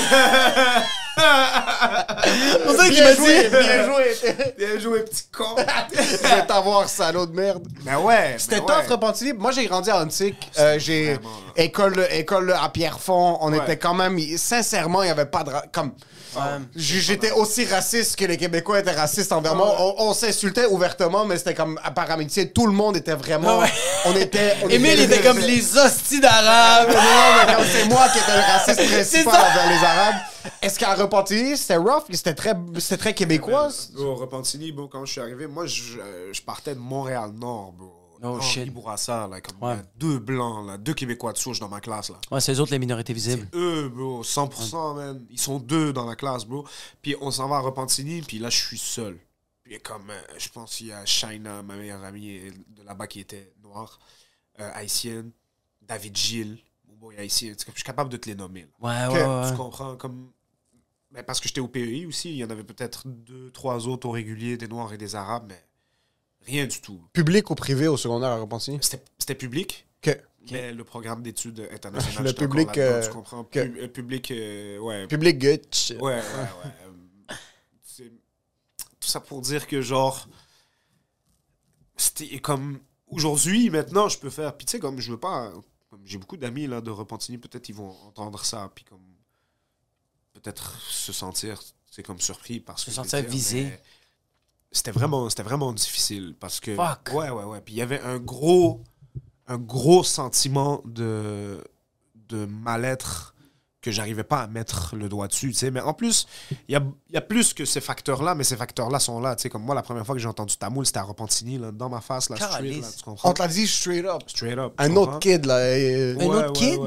C'est pour ça qu'il Bien m'a joué, dit. bien joué. Bien joué, petit con! Je vais t'avoir, salaud de merde. Ben ouais! C'était ben tough, ouais. Repentigny. Moi, j'ai grandi à Antique. Euh, j'ai école, école à Pierrefonds. On Ouais. était quand même... Sincèrement, il n'y avait pas de... Comme... J'étais aussi raciste que les Québécois étaient racistes envers moi. On, on s'insultait ouvertement, mais c'était comme par amitié. Tout le monde était vraiment... Ouais. On était... on Émile était- était comme les hosties d'arabe. Non, mais comme c'est moi qui étais le raciste principal envers les Arabes. Est-ce qu'à Repentigny, c'était rough? C'était très, c'était très québécois? Au Repentigny, bon, quand je suis arrivé, moi, je, je partais de Montréal-Nord, bro. Oh, Henri shit. Bourassa, là, comme Ouais. a deux blancs, là, deux Québécois de souche dans ma classe, là. Ouais, c'est eux autres les minorités visibles. Eux, bro, 100%, man. Ils sont deux dans la classe, bro. Puis on s'en va à Repentigny, puis là, je suis seul. Puis comme, euh, je pense qu'il y a Shaina, ma meilleure amie euh, de là-bas, qui était noire, euh, haïtienne, David Gilles, mon boy haïtien. Je suis capable de te les nommer, là. Ouais, ouais, ouais. Tu comprends comme. Mais parce que j'étais au PEI aussi, il y en avait peut-être deux, trois autres au régulier, des Noirs et des Arabes, mais rien du tout. Public ou privé au secondaire à Repentigny? C'était public, Que mais le programme d'études internationales. Le public, euh, tu comprends? que- Pu- euh, public, euh, ouais. Public Gutch. Ouais, ouais, ouais. euh, Tout ça pour dire que, genre, c'était comme aujourd'hui, maintenant, je peux faire. Puis, tu sais, comme je veux pas. J'ai beaucoup d'amis là de Repentigny, peut-être ils vont entendre ça, puis comme. Peut-être se sentir, c'est comme surpris parce que. Se sentir visé. mais C'était vraiment, c'était vraiment difficile parce que. Fuck. Ouais, ouais, ouais. Puis il y avait un gros. Un gros sentiment de. de mal-être que j'arrivais pas à mettre le doigt dessus, tu sais. Mais en plus, il y a, il y a plus que ces facteurs-là, mais ces facteurs-là sont là, tu sais. Comme moi, la première fois que j'ai entendu Tamoul, c'était à Repentigny, là, dans ma face, là, straight, là, tu comprends? On te l'a dit straight up. Straight up. Un autre kid, là. euh, Un autre kid?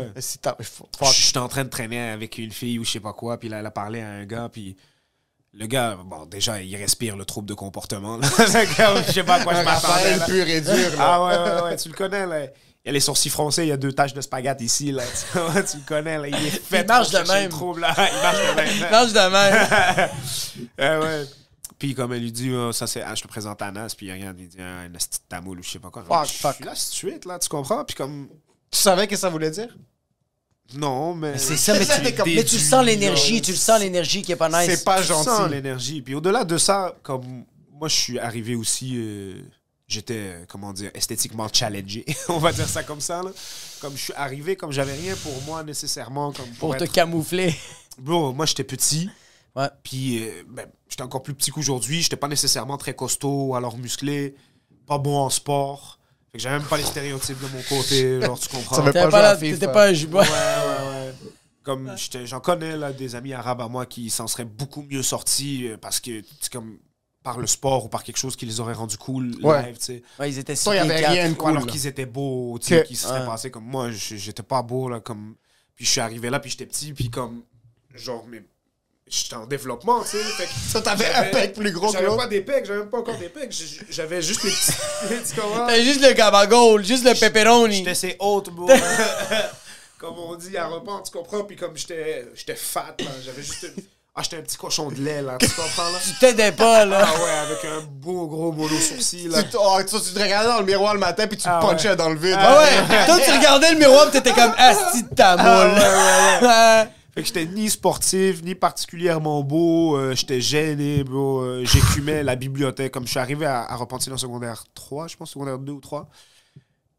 Fuck. J'étais en train de traîner avec une fille ou je sais pas quoi, puis là, elle a parlé à un gars, puis le gars, bon, déjà, il respire le trouble de comportement. je sais pas à quoi je m'attendais. Pur et dur, là. Ah ouais, ouais, ouais, tu le connais, là. Il y a les sourcils froncés, il y a deux taches de spaghetti ici, là. Tu, le connais, là. Il est fait marche pour de même. le trouble, là. Il marche de même. Mange de même. Ah ouais. Puis comme elle lui dit, oh, ça c'est, ah, je te présente Anas, puis il regarde, il dit, ah, un asti de tamoul ou je sais pas quoi. Fuck, je fuck. suis là, straight, là, tu comprends? Puis comme, Tu savais que ça voulait dire? Non, mais... C'est ça, mais tu, comme mais tu déduit, sens l'énergie, tu le sens l'énergie qui est pas nice. C'est pas Tu sens gentil. l'énergie. Puis au-delà de ça, comme moi, je suis arrivé aussi. euh, J'étais, comment dire, esthétiquement challengé. On va dire ça comme ça. Là. Comme je suis arrivé, comme j'avais rien pour moi nécessairement. Comme pour Pour te camoufler. Bro, moi, j'étais petit. Ouais. Puis, euh, ben, j'étais encore plus petit qu'aujourd'hui. J'étais pas nécessairement très costaud alors musclé. pas bon en sport. Fait que j'avais même pas les stéréotypes de mon côté, genre, tu comprends? T'étais pas pas, t'étais pas un jumeau. Ouais, ouais, ouais. Comme j'en connais là, des amis arabes à moi qui s'en seraient beaucoup mieux sortis euh, parce que c'est comme par le sport ou par quelque chose qui les aurait rendus cool Ouais. live, tu sais. Ouais, ils étaient Toi, il y avait super rien de Ou cool. alors qu'ils étaient beaux, tu sais, qui se seraient Ouais. passés comme moi, j'étais pas beau là, comme. Puis je suis arrivé là, puis j'étais petit, puis comme genre mais j'étais en développement, tu sais. Fait que Ça, t'avais un pec plus gros que J'avais pas des pecs, j'avais même pas encore des pecs, j'avais juste les petits. juste le gabagool, juste le pepperoni. J'étais ces hautes, bro. comme on dit à repas, tu comprends? Puis comme j'étais j'étais fat, là, j'avais juste. une- Ah, j'étais un petit cochon de lait, là, tu comprends, là? Tu t'aidais pas, là. Ah ouais, avec un beau gros mono sourcil, là. Tu, te- oh, tu, tu te regardais dans le miroir le matin puis tu Ah te ouais. punchais dans le vide. Ah ouais, toi tu regardais le miroir pis t'étais comme asti de ta moule. Ouais. Fait que j'étais ni sportif, ni particulièrement beau. euh, j'étais gêné, bro. euh, J'écumais la bibliothèque. Comme je suis arrivé à, à Repentir en secondaire 3, je pense, secondaire 2 ou 3.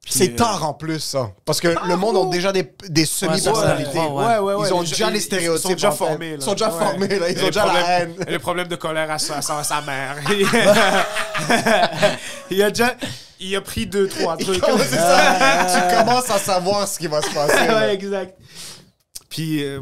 Puis, C'est euh, tard en plus, ça. Parce que le monde a déjà des, des semi-personnalités. Ouais, Ouais, ouais, ouais. Ils ont Les- déjà les stéréotypes. Ils sont déjà formés, là. Ils sont déjà Ouais. formés, là. Ils Et ont déjà la problèmes- haine. et Les problèmes de colère à sa, sa, sa mère. il a déjà... Il a pris deux, trois trucs. C'est ça. tu commences à savoir ce qui va se passer. là. ouais, exact. Puis, euh,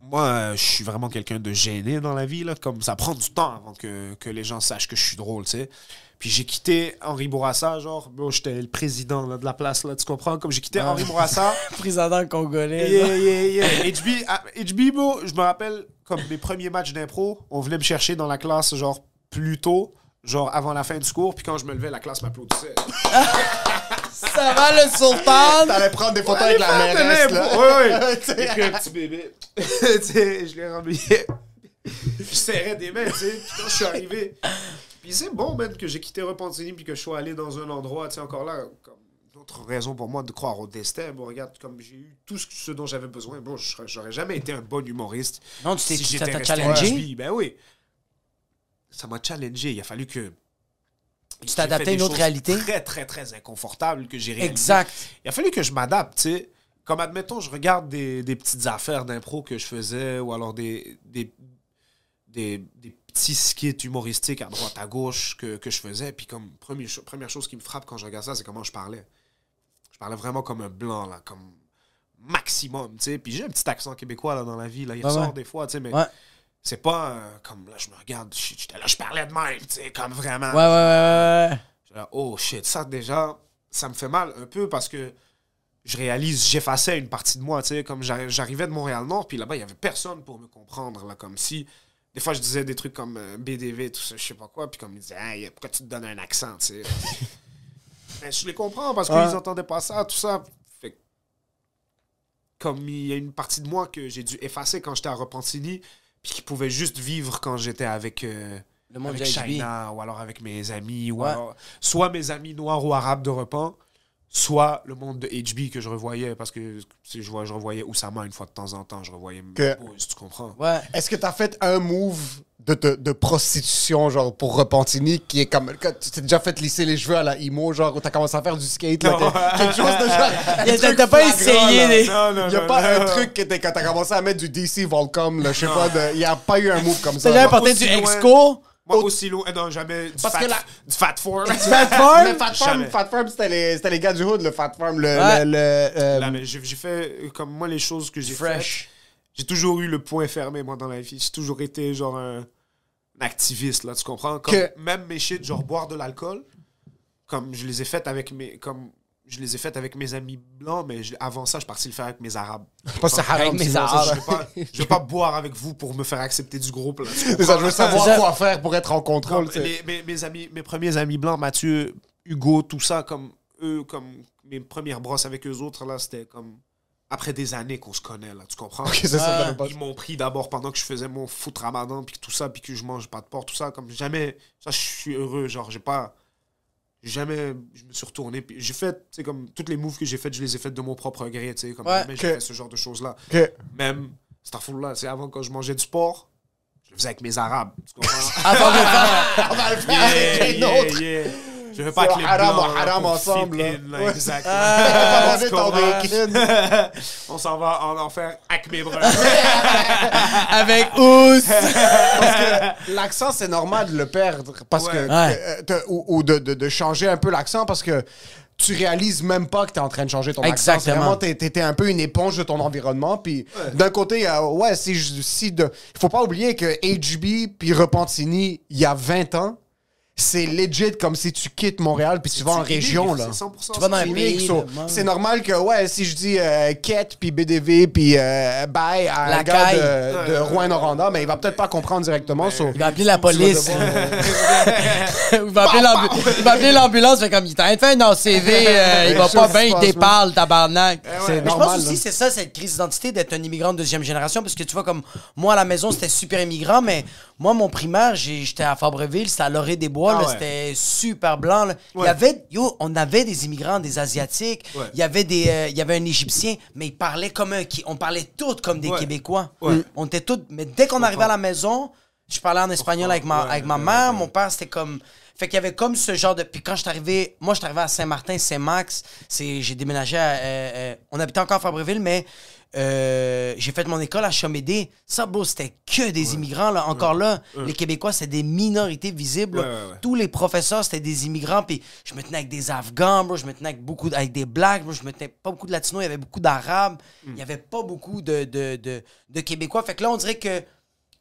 moi, je suis vraiment quelqu'un de gêné dans la vie. Là, comme ça prend du temps avant que, que les gens sachent que je suis drôle, tu sais. Puis j'ai quitté Henri Bourassa, genre, bro, j'étais le président là, de la place, là, tu comprends? Comme j'ai quitté Henri Bourassa. Président congolais. Yeah, yeah, yeah. HB, ah, HB, bro, je me rappelle, comme mes premiers matchs d'impro, on venait me chercher dans la classe, genre, plus tôt, genre, avant la fin du cours, puis quand je me levais, la classe m'applaudissait. Ça va le sultan? T'allais prendre des photos avec la mairesse, là. J'ai pris un petit bébé. tu sais, je l'ai ramené. je serrais des mains, tu sais. Puis quand je suis arrivé. Puis c'est bon, man, que j'ai quitté Repentigny puis que je sois allé dans un endroit, tu sais, encore là, comme d'autres raisons pour moi de croire au destin. Bon, regarde, comme j'ai eu tout ce, ce dont j'avais besoin. Bon, j'aurais jamais été un bon humoriste. Non, tu t'es si challengé? Ben oui. Ça m'a challengé. Il a fallu que. Tu t'es adapté à une autre réalité. Très, très, très inconfortable que j'ai réalisé. Exact. Il a fallu que je m'adapte, tu sais. Comme, admettons, je regarde des, des petites affaires d'impro que je faisais ou alors des, des, des, des petits skits humoristiques à droite, à gauche que, que je faisais. Puis, comme, première, première chose qui me frappe quand je regarde ça, c'est comment je parlais. Je parlais vraiment comme un blanc, là, comme maximum, tu sais. Puis j'ai un petit accent québécois, là, dans la vie, là. Il Ouais, ressort ouais. des fois, tu sais, mais Ouais. C'est pas euh, comme, là, je me regarde, j'étais là, je parlais de même, tu sais, comme vraiment. Ouais, ouais, ouais, ouais. J'étais là, oh shit, ça déjà, ça me fait mal un peu parce que je réalise, j'effaçais une partie de moi, tu sais, comme j'arri- j'arrivais de Montréal-Nord, puis là-bas, il y avait personne pour me comprendre, là, comme si, des fois, je disais des trucs comme euh, BDV, tout ça, je sais pas quoi, puis comme ils disaient, hey, pourquoi tu te donnes un accent, tu sais? Mais je les comprends parce qu'ils Ouais. entendaient pas ça, tout ça. Fait que, comme il y a une partie de moi que j'ai dû effacer quand j'étais à Repentigny, puis qui pouvait juste vivre quand j'étais avec. euh, Le monde avec. China ou alors avec mes amis ou Ouais. alors soit mes amis noirs ou arabes de repas soit le monde de HB que je revoyais parce que si je, vois, je revoyais Oussama une fois de temps en temps je revoyais Que- Boys, tu comprends? Ouais. Est-ce que t'as fait un move de, de, de prostitution, genre, pour Repentigny, qui est comme... que Tu t'es déjà fait lisser les cheveux à la imo, genre, où t'as commencé à faire du skate, là, que- quelque chose de genre... T'as- pas flagrant, essayé là. les- non non Y a non, pas non. un truc qui était quand t'as commencé à mettre du DC Volcom, là, je sais pas, de, y a pas eu un move comme ça. T'as jamais porté du loin. exco? moi aussi loin non jamais du Parce fat, que la- du fat form Fat Farm? Fat Farm, Jamais. Fat Farm, c'était les, c'était les gars du hood, le Fat Farm, le... Ouais. le, le, euh, Là, mais j'ai j'ai fait comme moi les choses que j'ai Fresh. faites j'ai toujours eu le point fermé moi dans la vie j'ai toujours été genre un, un activiste là tu comprends? Comme Que- même mes shit genre boire de l'alcool comme je les ai faites avec mes comme je les ai faites avec mes amis blancs mais je- avant ça je suis parti le faire avec mes arabes Pas haram, Avec mes sinon, arabes. ça, je vais pas je vais pas boire avec vous pour me faire accepter du groupe là, ça, je veux savoir ça. quoi faire pour être en contrôle, Comme les- mes, mes amis mes premiers amis blancs Mathieu Hugo tout ça comme eux comme mes premières brosses avec eux autres là c'était comme après des années qu'on se connaît là tu comprends? Ok, c'est ça, pas- ils m'ont pris d'abord pendant que je faisais mon foot ramadan puis tout ça puis que je mange pas de porc tout ça comme jamais ça je suis heureux genre j'ai pas jamais je me suis retourné puis j'ai fait tu sais comme toutes les moves que j'ai faites je les ai faites de mon propre gré tu sais comme Ouais. jamais j'ai fait ce genre de choses là Ok. même cette là c'est avant quand je mangeais du porc je le faisais avec mes arabes tu comprends? Avant de faire. On va le faire avec yeah, autre. yeah. Je veux pas que les haram, blancs haram ensemble, exactement. Tu bacon. On s'en va en enfer avec mes bras. Avec Ous. L'accent, c'est normal de le perdre. Parce Ouais. que, Ouais. euh, ou ou de, de- de changer un peu l'accent parce que tu réalises même pas que tu es en train de changer ton accent. Exactement. Vraiment, t'es- t'étais un peu une éponge de ton environnement. Puis d'un côté, euh, ouais, si, je- si de, faut pas oublier que HB puis Repentini, il y a 20 ans, c'est legit comme si tu quittes Montréal puis tu vas en région. là. C'est 100% Tu vas dans un C'est pays, ouais. C'est normal que, ouais, si je dis euh, Quête, puis BDV, puis euh, bye à La un gars de, de Rouen-Noranda, mais il va peut-être pas comprendre directement. so- Il va appeler la police. Tu vas devoir- il, va appeler l'ambu- il va appeler l'ambulance. Fait comme, il t'a rien fait un CV. euh, il va pas bien, il déparle, tabarnak. C'est Mais je pense aussi c'est ça, cette crise d'identité d'être un immigrant de deuxième génération. Parce que tu vois, comme moi à la maison, c'était super immigrant, mais moi, mon primaire, j'étais à Fabreville, c'était à Lorée des Bois, Ah ouais. c'était super blanc. là. Il y avait, yo, on avait des immigrants, des Asiatiques, Ouais. il y avait des, euh, il y avait un Égyptien, mais ils parlaient comme un, on parlait tous comme des. Québécois. Ouais. On était tous, mais dès qu'on arrivait à la maison, je parlais en espagnol avec ma, avec mère, mon père, c'était comme. Fait qu'il y avait comme ce genre de. Puis quand je suis arrivé, moi, je suis arrivé à Saint-Martin, Saint-Max. J'ai déménagé à. euh, euh, on habitait encore à Fabreville, mais euh, j'ai fait mon école à Chomédé. Ça, bro, c'était que des immigrants. Là. Encore là, les Québécois, c'est des minorités visibles. Tous les professeurs, c'était des immigrants. Puis je me tenais avec des Afghans, bro. Je me tenais avec beaucoup, avec des Blacks, bro. Je me tenais pas beaucoup de Latinos. Il y avait beaucoup d'Arabes. Il y avait pas beaucoup de, de, de, de Québécois. Fait que là, on dirait que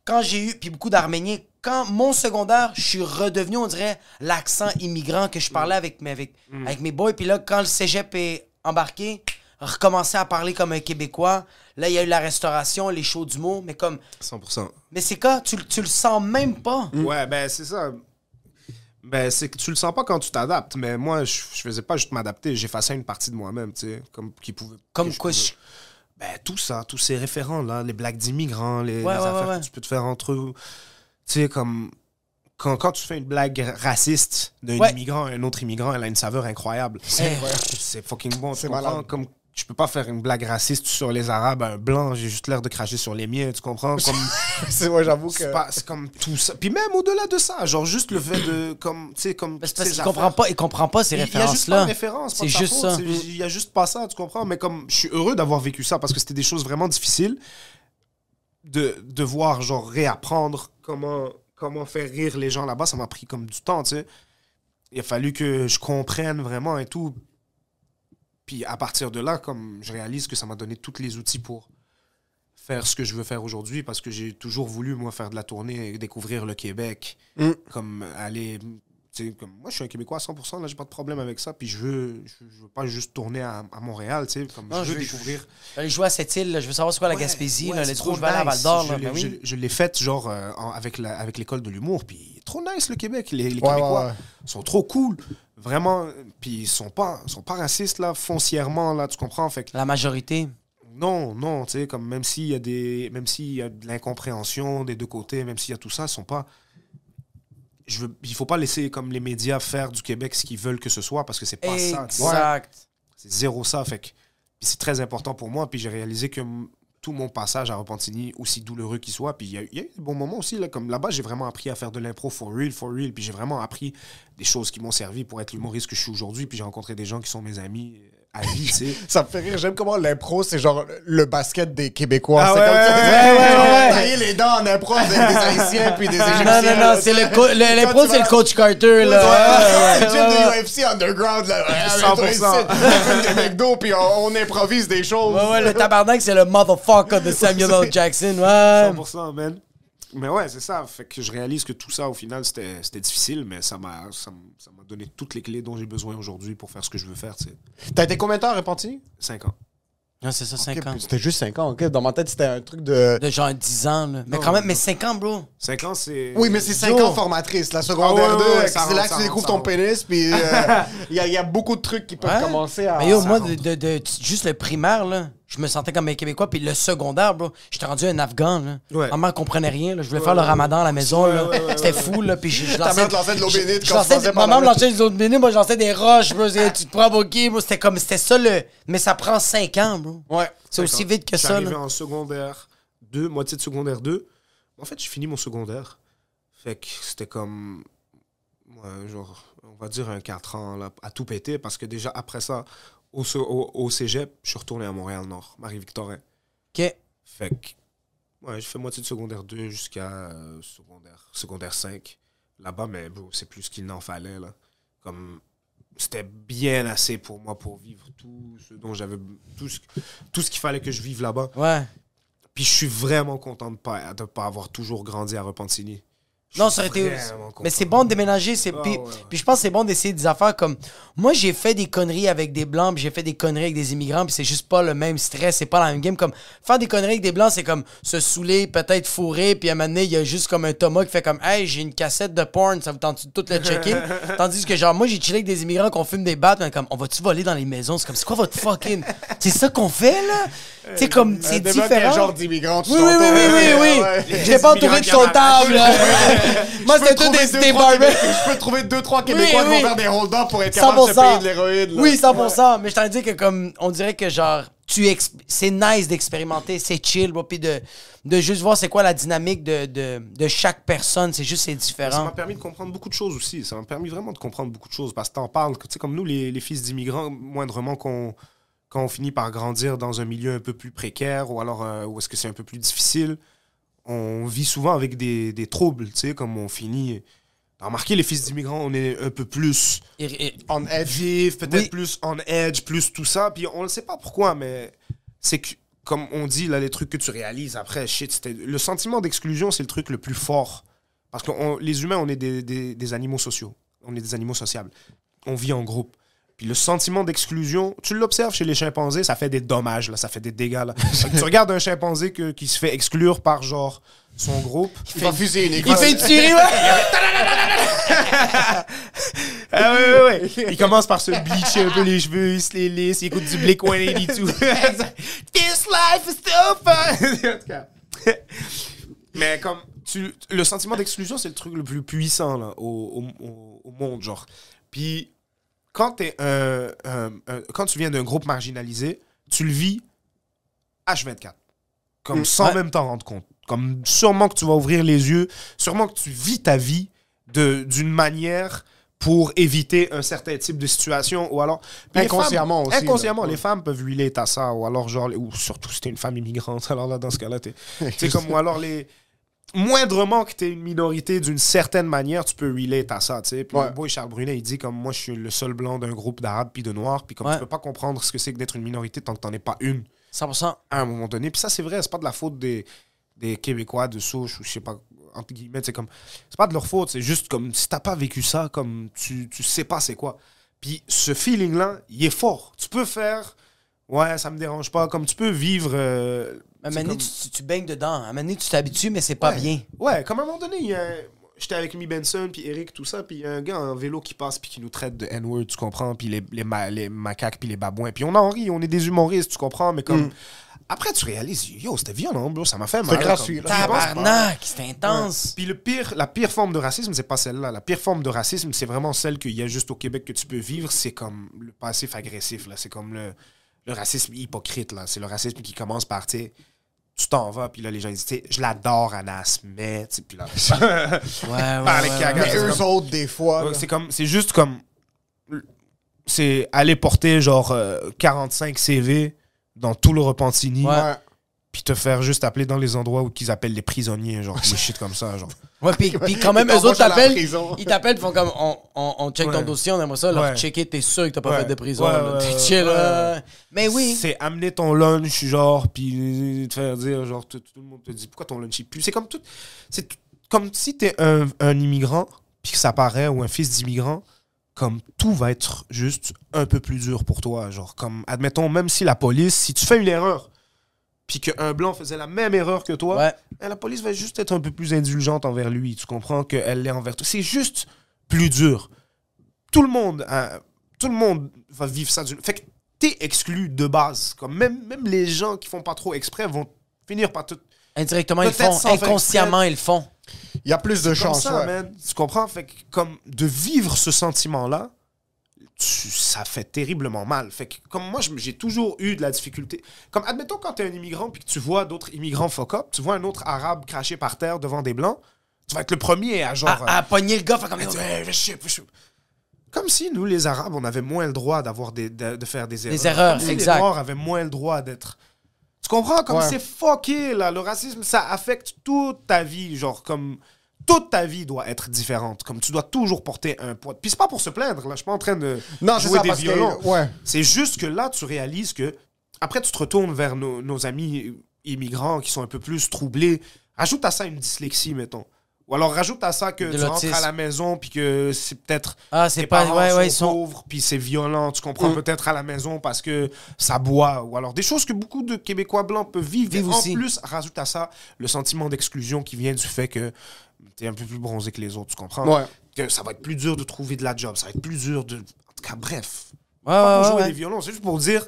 quand j'ai eu, puis beaucoup d'Arméniens, quand mon secondaire, je suis redevenu, on dirait, l'accent immigrant que je parlais avec mes, avec, avec mes boys. Puis là, quand le cégep est embarqué, recommencer à parler comme un Québécois. Là, il y a eu la restauration, les shows d'humour, mais comme... 100%. Mais c'est quoi? Tu, tu le sens même pas. Ouais, ben c'est ça. Ben, c'est que tu le sens pas quand tu t'adaptes, mais moi, je, je faisais pas juste m'adapter, j'effaçais une partie de moi-même, tu sais, comme qui pouvait. Comme quoi? pouvais- je- Ben, tout ça, tous ces référents-là, les blagues d'immigrants, les, Ouais, les ouais, affaires ouais, que tu peux te faire entre eux. Tu sais, comme. Quand, quand tu fais une blague raciste d'un Ouais. immigrant à un autre immigrant, elle a une saveur incroyable. C'est. C'est fucking bon. C'est malade. Comme, je peux pas faire une blague raciste sur les Arabes à un blanc, j'ai juste l'air de cracher sur les miens, tu comprends? Comme. c'est moi, j'avoue que. C'est comme tout ça. Puis même au-delà de ça, genre juste le fait de. Comme, tu sais, comme. Parce ces qu'il comprend pas, il comprend pas ces Il y a juste pas de référence. C'est juste faute, ça. Il y a juste pas ça, tu comprends? Mais comme je suis heureux d'avoir vécu ça parce que c'était des choses vraiment difficiles de devoir, genre, réapprendre comment, comment faire rire les gens là-bas. Ça m'a pris comme du temps, tu sais. Il a fallu que je comprenne vraiment et tout. Puis à partir de là, comme je réalise que ça m'a donné tous les outils pour faire ce que je veux faire aujourd'hui parce que j'ai toujours voulu, moi, faire de la tournée et découvrir le Québec. Mm. Comme aller. Comme, moi, je suis un Québécois à 100%, là, j'ai pas de problème avec ça. Puis je veux, je, je veux pas juste tourner à, à Montréal, tu sais. Comme Non, je veux je veux- découvrir. Aller jouer à cette île, là, je veux savoir c'est quoi la Gaspésie, ouais, là, c'est les trop je vais à. Val d'Or, Je l'ai- Ben oui. je- Je l'ai faite, genre, euh, avec la- avec l'école de l'humour. Puis trop nice, le Québec. Les, les Ouais, Québécois sont trop cool. Vraiment. Puis ils sont pas, sont pas racistes, là, foncièrement, là, tu comprends? Fait que La majorité. non, non, tu sais, comme même s'il y a des. Même s'il y a de l'incompréhension des deux côtés, même s'il y a tout ça, ils sont pas. Je veux, il faut pas laisser comme les médias faire du Québec ce qu'ils veulent que ce soit parce que c'est pas ça. Exact. C'est zéro ça. Fait que c'est très important pour moi. Puis j'ai réalisé que tout mon passage à Repentigny, aussi douloureux qu'il soit, puis il y, a eu- il y a eu des bons moments aussi. Là, comme là-bas, j'ai vraiment appris à faire de l'impro for real, for real. Puis j'ai vraiment appris des choses qui m'ont servi pour être l'humoriste que je suis aujourd'hui. Puis j'ai rencontré des gens qui sont mes amis à vie, tu sais. Ça me fait rire. J'aime comment l'impro, c'est genre le basket des Québécois. Ah c'est ouais, comme ouais, ça. ouais, ouais, les dents en impro avec des Haïtiens puis des Égyptiens. Non, non, non, c'est le, co- le- l'impro, c'est vas- le coach Carter, là. Ouais, Ouais, c'est ouais, le gym de UFC underground, là. Ouais, 100%. toi, ici, on fait des McDo, puis on, on improvise des choses. Ouais, ouais, le tabarnak, c'est le motherfucker de Samuel L. Jackson, ouais. 100%, man. Mais ouais, c'est ça. Fait que je réalise que tout ça, au final, c'était c'était difficile, mais ça m'a ça m- ça m'a donné toutes les clés dont j'ai besoin aujourd'hui pour faire ce que je veux faire, tu sais. T'as été combien de temps à Repentigny? Cinq ans. Non, c'est ça, 5 Ok, ans. C'était juste 5 ans, ok. Dans ma tête, c'était un truc de. De genre 10 ans, là. Mais quand même, non. mais 5 ans, bro. Cinq ans, c'est. Oui, mais c'est 5 Yo. ans formatrice. La secondaire Ah ouais, 2, ouais, ouais, ça c'est là que tu découvres ton pénis, puis euh, il y, a- il y a beaucoup de trucs qui peuvent Ouais. commencer à. Mais yo, moi, de- de- juste le primaire, là, je me sentais comme un Québécois. Puis le secondaire, bro, j'étais rendu un Afghan, là. Ouais. Ma mère comprenait rien, là. Je voulais faire le ramadan à la maison, là. C'était fou, là. Puis je, je Ta lançais- mère te lançait de l'eau bénite je quand tu Ma mère me la- lançait des autres bénits, moi, je lançais des roches, bro. Tu te prends bokeh, bro? C'était comme, c'était ça, le. Mais ça prend 5 ans, bro. Ouais. C'est aussi vite que je suis ça, arrivé là. en secondaire 2, moitié de secondaire 2. En fait, j'ai fini mon secondaire. Fait que c'était comme. Genre. on va dire un 4 ans là, à tout péter parce que déjà après ça, au, au, au cégep, je suis retourné à Montréal-Nord, Marie-Victorin. OK. Fait que, ouais, j'ai fait moitié de secondaire 2 jusqu'à euh, secondaire, secondaire 5. Là-bas, mais bro, c'est plus qu'il n'en fallait, là. Comme, c'était bien assez pour moi pour vivre tout ce dont j'avais, tout ce, tout ce qu'il fallait que je vive là-bas. Ouais. Puis je suis vraiment content de ne pas, de pas avoir toujours grandi à Repentigny. Non, ça aurait été. Mais c'est bon de déménager. C'est... Ah, puis, puis je pense que c'est bon d'essayer des affaires comme. Moi, j'ai fait des conneries avec des blancs, puis j'ai fait des conneries avec des immigrants, puis c'est juste pas le même stress, c'est pas la même game. Comme faire des conneries avec des blancs, c'est comme se saouler, peut-être fourrer, puis à un moment donné, il y a juste comme un Thomas qui fait comme Hey, j'ai une cassette de porn, ça vous tente de tout le checker? Tandis que, genre, moi, j'ai chillé avec des immigrants qu'on fume des battes, mais comme On va-tu voler dans les maisons? C'est comme C'est quoi votre fucking. c'est ça qu'on fait, là? C'est comme. C'est différent. genre d'immigrant tu Oui, oui, oui, oui, oui, oui. Ouais. J'étais pas entouré de comptables, là. Moi, c'était tout des, deux, des barbers. Je peux trouver deux, trois Québécois qui oui. vont faire des hold-up pour être capable de se 100%. payer de l'héroïne. là. Oui, 100%. Mais je t'en dis que comme on dirait que genre tu c'est nice d'expérimenter, c'est chill, bro, puis de, de juste voir c'est quoi la dynamique de, de, de chaque personne, c'est juste c'est Ça différent. m'a permis de comprendre beaucoup de choses aussi. Ça m'a permis vraiment de comprendre beaucoup de choses parce que t'en parles. Tu sais, comme nous, les, les fils d'immigrants, moindrement qu'on quand on finit par grandir dans un milieu un peu plus précaire ou alors euh, où est-ce que c'est un peu plus difficile, on vit souvent avec des, des troubles, tu sais, comme on finit... T'as remarqué, les fils d'immigrants, on est un peu plus Et- et- On edge. peut-être Oui. plus on edge, plus tout ça. Puis on ne sait pas pourquoi, mais c'est que, comme on dit, là, les trucs que tu réalises après, shit. Le sentiment d'exclusion, c'est le truc le plus fort. Parce que on- les humains, on est des, des- des animaux sociaux. On est des animaux sociables. On vit en groupe. Puis le sentiment d'exclusion, tu l'observes chez les chimpanzés, ça fait des dommages, là, ça fait des dégâts. Là. Fait tu regardes un chimpanzé que- qui se fait exclure par, genre, son groupe. Il va fuser une il fait une tuerie, ouais. Ah ouais, ouais, ouais. Il commence par se bleacher un peu les cheveux, il se les lisse, il écoute du Blink 182. This life is so fun! En tout cas. Mais comme, tu, le sentiment d'exclusion, c'est le truc le plus puissant là, au- au monde, genre. Puis, quand, t'es un- un- un- quand tu viens d'un groupe marginalisé, tu le vis H24. Comme sans Ouais. même t'en rendre compte. Comme sûrement que tu vas ouvrir les yeux, sûrement que tu vis ta vie d'une manière pour éviter un certain type de situation ou alors Puis les Inconsciemment femmes- aussi, inconsciemment là. les femmes peuvent relate à ça ou alors genre ou surtout si t'es une femme immigrante alors là dans ce cas-là t'es comme ou alors les moindrement que t'es une minorité d'une certaine manière tu peux relate à ça tu sais puis Ouais. boy Charles Brunet il dit comme moi je suis le seul blanc d'un groupe d'arabes puis de noirs puis comme Ouais. tu peux pas comprendre ce que c'est que d'être une minorité tant que t'en es pas une 100%. à un moment donné. Puis ça, c'est vrai, c'est pas de la faute des, des Québécois de souche ou je sais pas, entre guillemets, c'est comme. C'est pas de leur faute, c'est juste comme si t'as pas vécu ça, comme tu, tu sais pas c'est quoi. Puis ce feeling-là, il est fort. Tu peux faire. Ouais, ça me dérange pas. Comme tu peux vivre. euh, À un c'est moment donné, comme- tu, tu- baignes dedans. À un moment donné, tu t'habitues, mais c'est pas Ouais. bien. Ouais, comme à un moment donné, il y a un- J'étais avec Mi Benson, puis Eric, tout ça, puis il y a un gars en vélo qui passe, puis qui nous traite de N-word, tu comprends, puis les, les, ma- les macaques, puis les babouins. Puis on en rit, on est des humoristes, tu comprends, mais comme. Après, tu réalises, yo, c'était violent, bro, ça m'a fait mal. gratuit, pas. Tabarnak, c'est intense. Puis le pire, la pire forme de racisme, c'est pas celle-là. La pire forme de racisme, c'est vraiment celle qu'il y a juste au Québec que tu peux vivre. C'est comme le passif agressif, là. C'est comme le, le racisme hypocrite, là. C'est le racisme qui commence par, tu tu t'en vas, puis là, les gens disent, tu sais, je l'adore, Anas, mais, tu sais, puis là, Ouais, ouais, Par les ouais, cagas. ouais. Mais c'est eux comme- autres, des fois. c'est comme, c'est juste comme, c'est aller porter genre euh, 45 CV dans tout le Repentigny, Ouais. Puis te faire juste appeler dans les endroits où qu'ils appellent les prisonniers, genre des shit comme ça, genre. Ouais, puis, puis quand même, eux autres t'appellent. Ils t'appellent, font comme on, on, on check ton Ouais. dossier, on aimerait ça, leur Ouais. checker, t'es sûr que t'as pas Ouais. fait de prison. Ouais, là. ouais, T'es chill, là. Mais oui. C'est amener ton lunch, genre, puis te faire dire, genre, tout, tout le monde te dit pourquoi ton lunch est plus. C'est comme tout. C'est comme si t'es un, un immigrant, puis que ça paraît, ou un fils d'immigrant, comme tout va être juste un peu plus dur pour toi. Genre, comme, admettons, même si la police, si tu fais une erreur, puis qu'un blanc faisait la même erreur que toi, Ouais. eh, la police va juste être un peu plus indulgente envers lui. Tu comprends qu'elle l'est envers toi. C'est juste plus dur. Tout le monde, hein, tout le monde va vivre ça. d'une- Fait que t'es exclu de base. Comme même, même les gens qui font pas trop exprès vont finir par tout. Indirectement, ils font. Inconsciemment, ils le font. Il y a plus de Comme chance. ça, ouais. man. Tu comprends? Fait que comme de vivre ce sentiment-là, tu- ça fait terriblement mal. Fait que comme moi, j'ai toujours eu de la difficulté. Comme admettons quand t'es un immigrant puis que tu vois d'autres immigrants fuck up, tu vois un autre arabe cracher par terre devant des blancs, tu vas être le premier à genre. À, à pogner le gars, comme. euh, hey, sais. Comme si nous, les Arabes, on avait moins le droit d'avoir des, de, de faire des erreurs. erreurs, Comme si exact. Les Noirs avaient moins le droit d'être. Tu comprends? Comme Ouais. c'est fucké, là. Le racisme, ça affecte toute ta vie. Genre, comme. Toute ta vie doit être différente. Comme tu dois toujours porter un poids. Puis c'est pas pour se plaindre, là. Je suis pas en train de Non, jouer ça, des que- violons. ouais. C'est juste que là, tu réalises que. Après, tu te retournes vers nos, nos amis immigrants qui sont un peu plus troublés. Rajoute à ça une dyslexie, mettons. Ou alors rajoute à ça que De tu rentres à la maison puis que c'est peut-être Ah, c'est tes pas. parents Ouais, sont ouais, ils sont. pauvres puis c'est violent. Tu comprends Mm. peut-être à la maison parce que ça boit ou alors des choses que beaucoup de Québécois blancs peuvent vivre. Vivent en aussi. plus, rajoute à ça le sentiment d'exclusion qui vient du fait que t'es un peu plus bronzé que les autres. Tu comprends? Ouais. Que ça va être plus dur de trouver de la job. Ça va être plus dur de. En tout cas, bref Ouais, pas ouais, pour jouer des violons, c'est juste pour dire.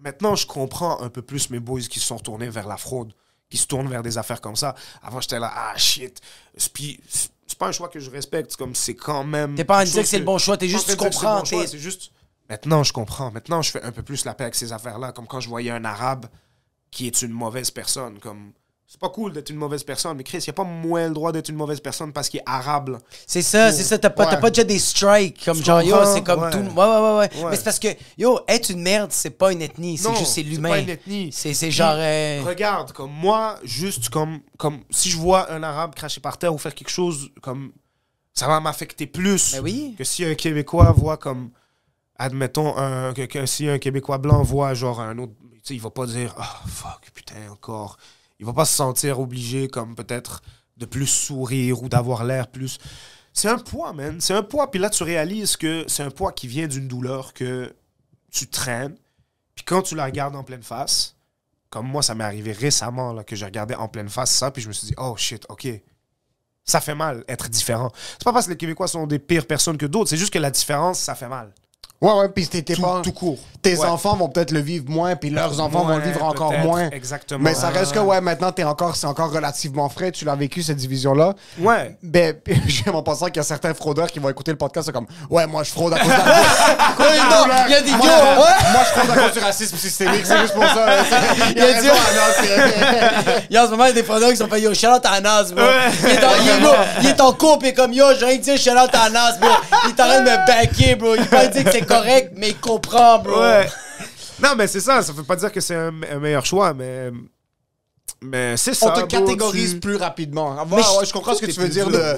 Maintenant, je comprends un peu plus mes boys qui se sont tournés vers la fraude, qui se tournent vers des affaires comme ça. Avant, j'étais là, ah shit. C'est- Puis, c'est pas un choix que je respecte, comme c'est quand même. T'es pas en train de dire que c'est le bon choix, t'es juste, tu comprends. bon C'est juste. Maintenant, je comprends. Maintenant, je fais un peu plus la paix avec ces affaires-là. Comme quand je voyais un arabe qui est une mauvaise personne. Comme. C'est pas cool d'être une mauvaise personne, mais Chris, il a pas moins le droit d'être une mauvaise personne parce qu'il est arabe. là. C'est ça, c'est ça. T'as pas, t'as Ouais. pas déjà des strikes comme Tu genre, yo, comprends? c'est comme Ouais. tout. Ouais, ouais, ouais, ouais. Ouais. Mais c'est parce que, yo, être une merde, c'est pas une ethnie, c'est Non, juste c'est c'est l'humain. pas une ethnie. C'est c'est genre. euh, Regarde, comme moi, juste comme, comme si je vois un arabe cracher par terre ou faire quelque chose comme. Ça va m'affecter plus Ben oui. que si un Québécois voit comme. Admettons, un, que, que si un Québécois blanc voit genre un autre. Tu sais, il va pas dire Ah, fuck, putain, encore. Il va pas se sentir obligé, comme peut-être, de plus sourire ou d'avoir l'air plus. C'est un poids, man. C'est un poids. Puis là, tu réalises que c'est un poids qui vient d'une douleur que tu traînes. Puis quand tu la regardes en pleine face, comme moi, ça m'est arrivé récemment là, que j'ai regardé en pleine face ça, puis je me suis dit, oh shit, ok. Ça fait mal être différent. C'est pas parce que les Québécois sont des pires personnes que d'autres, c'est juste que la différence, ça fait mal. Ouais, ouais, puis t'es pas. tout court. Tes Ouais. enfants vont peut-être le vivre moins, puis leurs enfants vont le vivre encore moins. Exactement. Mais ça reste que, ouais, maintenant, t'es encore, c'est encore relativement frais. Tu l'as vécu, cette division-là. Ouais. Ben, j'aime en pensant qu'il y a certains fraudeurs qui vont écouter le podcast, c'est comme, ouais, moi, je fraude à cause de la- il y a des Moi, gars. ouais. moi, je fraude à cause du racisme systémique, c'est juste pour ça. Il y a Il a dit- raison, Anas, y a en ce moment, il y a des fraudeurs qui sont fait Yo, shout out à Nas, bro. Il, est en, il, est, bro, il est en couple et comme Yo, j'ai rien dit, shout out à Nas, bro. Il est en train de me backer, bro. Il va dire que c'est correct, mais il comprend, bro. Ouais. Non, mais c'est ça. Ça veut pas dire que c'est un, un meilleur choix, mais. Mais c'est ça. On te catégorise tu- plus rapidement. Ouais, Mais ouais, je- je comprends ce que tu veux dire. de-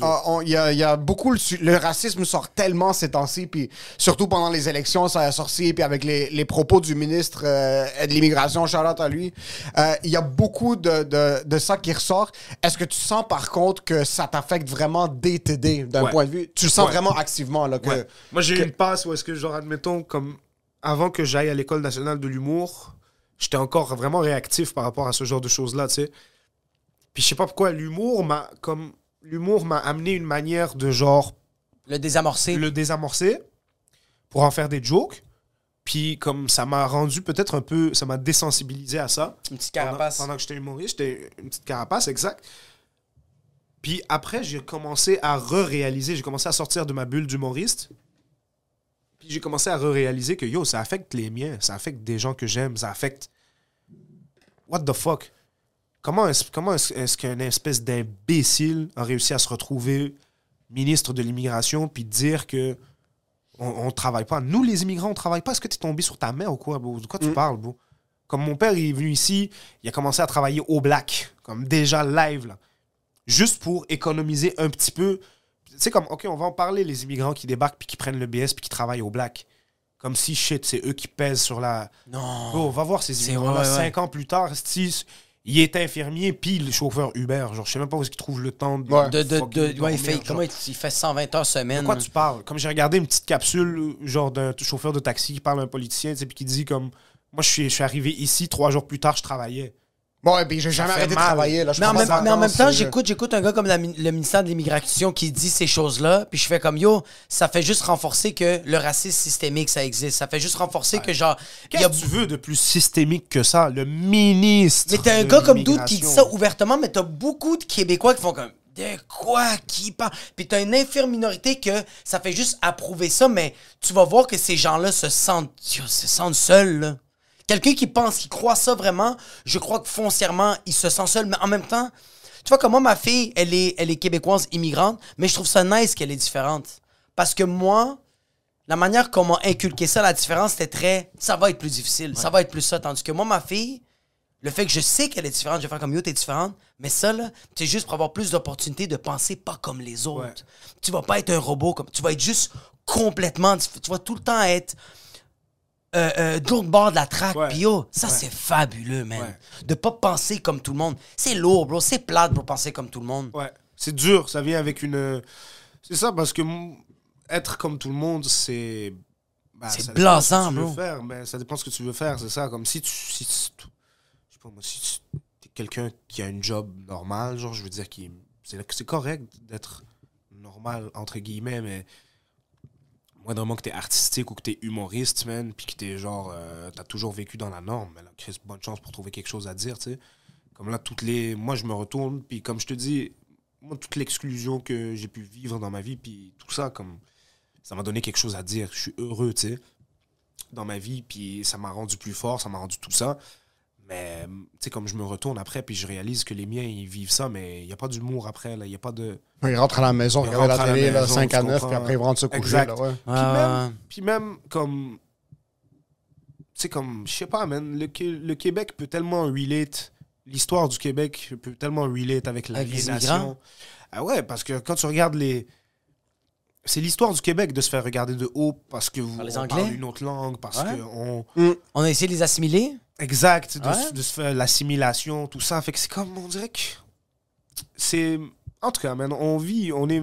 ah, Il y, a, il y a beaucoup. Le, racisme sort tellement ces temps-ci, puis surtout pendant les élections, ça a sorti, puis avec les, les propos du ministre euh, de l'immigration, Charlotte à lui, euh, il y a beaucoup de, de, de ça qui ressort. Est-ce que tu sens par contre que ça t'affecte vraiment day-to-day d'un Ouais. point de vue? Tu le sens Ouais. vraiment activement, là, que. Moi, j'ai que- une passe où est-ce que, genre, admettons, comme avant que j'aille à l'École nationale de l'humour, j'étais encore vraiment réactif par rapport à ce genre de choses-là, tu sais. Puis je sais pas pourquoi, l'humour m'a comme l'humour m'a amené une manière de genre Le désamorcer. le désamorcer pour en faire des jokes. Puis comme ça m'a rendu peut-être un peu, ça m'a désensibilisé à ça. Une petite Pendant- carapace. Pendant, que j'étais humoriste, j'étais une petite carapace, exact. Puis après, j'ai commencé à re-réaliser, j'ai commencé à sortir de ma bulle d'humoriste. Puis j'ai commencé à re-réaliser que yo, ça affecte les miens, ça affecte des gens que j'aime, ça affecte. What the fuck? Comment est-ce comment est-ce qu'un espèce d'imbécile a réussi à se retrouver ministre de l'immigration puis dire que on, on travaille pas? Nous, les immigrants, on travaille pas. Est-ce que tu es tombé sur ta mère ou quoi, bro? De quoi tu parles, bro? Comme mon père, il est venu ici, il a commencé à travailler au black, comme déjà live, là. Juste pour économiser un petit peu. Tu sais, comme, OK, on va en parler, les immigrants qui débarquent puis qui prennent le BS puis qui travaillent au black. Comme si, shit, c'est eux qui pèsent sur la... Non. Bro, va voir ces C'est- immigrants-là. ouais, ouais. Cinq ans plus tard, esti, il est infirmier puis le chauffeur Uber. Genre, je sais même pas où est-ce qu'il trouve le temps de... Ouais. De, de, il, fait, genre. comment il, il fait 120 heures semaine? De quoi tu parles? Comme j'ai regardé une petite capsule, genre d'un chauffeur de taxi qui parle à un politicien, puis qui dit comme Moi, je suis, je suis arrivé ici, trois jours plus tard, je travaillais. Bon, et puis j'ai jamais arrêté de mal. travailler, là. Je Mais en, même, mais en même temps, euh, j'écoute, j'écoute un gars comme la le ministère de l'Immigration qui dit ces choses-là, puis je fais comme yo, ça fait juste renforcer que le racisme systémique, ça existe. Ça fait juste renforcer que genre. il y Qu'est-ce a- que tu veux de plus systémique que ça? Le ministre. Mais t'as un de gars comme Doud qui dit ça ouvertement, mais t'as beaucoup de Québécois qui font comme. De quoi qui parle? Puis t'as une infime minorité que ça fait juste approuver ça, mais tu vas voir que ces gens-là se sentent, yo, se sentent seuls. là. Quelqu'un qui pense, qui croit ça vraiment, je crois que foncièrement, il se sent seul. Mais en même temps, tu vois, comme moi, ma fille, elle est, elle est québécoise immigrante, mais je trouve ça nice qu'elle est différente. Parce que moi, la manière qu'on m'a inculqué ça, la différence, c'était très. Ça va être plus difficile, ça va être plus ça. Tandis que moi, ma fille, le fait que je sais qu'elle est différente, je vais faire comme yo, t'es différente, mais ça, là, c'est juste pour avoir plus d'opportunités de penser pas comme les autres. Ouais. Tu vas pas être un robot, comme tu vas être juste complètement. Tu vas tout le temps être. Euh, euh, de l'autre bord de la traque, Ouais. pis ça Ouais. c'est fabuleux, man. Ouais. De pas penser comme tout le monde. C'est lourd, bro. C'est plate, bro, penser comme tout le monde. Ouais, c'est dur, ça vient avec une. C'est ça, parce que être comme tout le monde, c'est. bah, C'est ce blasant, bro. faire, mais ça dépend de ce que tu veux faire, c'est ça. Comme si tu. Si tu- je sais pas moi, si tu es quelqu'un qui a une job normale, genre, je veux dire, qui c'est correct d'être normal, entre guillemets, mais. Moindrement que t'es artistique ou que t'es humoriste, man, puis que t'es genre. euh, t'as toujours vécu dans la norme, mais là, Chris, bonne chance pour trouver quelque chose à dire, tu sais. Comme là, toutes les. Moi, je me retourne, puis comme je te dis, moi, toute l'exclusion que j'ai pu vivre dans ma vie, puis tout ça, comme. Ça m'a donné quelque chose à dire. Je suis heureux, tu sais, dans ma vie, puis ça m'a rendu plus fort, ça m'a rendu tout ça. Mais, tu sais, comme je me retourne après, puis je réalise que les miens, ils vivent ça, mais il n'y a pas d'humour après, là. Il n'y a pas de. Il rentre à la maison, Il regarde la la télé, là, maison, 5 tu à 9, comprends. puis après, il rentre se coucher. Exact. Là, ouais. Puis même, puis même comme. C'est comme, je sais pas, man, le, Qué- le Québec peut tellement relate. L'histoire du Québec peut tellement relate avec l'aliénation. immigrants? Ah ouais, parce que quand tu regardes les. C'est l'histoire du Québec de se faire regarder de haut parce que vous Par les on Anglais? parle une autre langue, parce Ouais. que on. On a essayé de les assimiler? Exact, de, Ouais. se- de se faire l'assimilation, tout ça. Fait que c'est comme, on dirait que. C'est. En tout cas, man, on vit, on est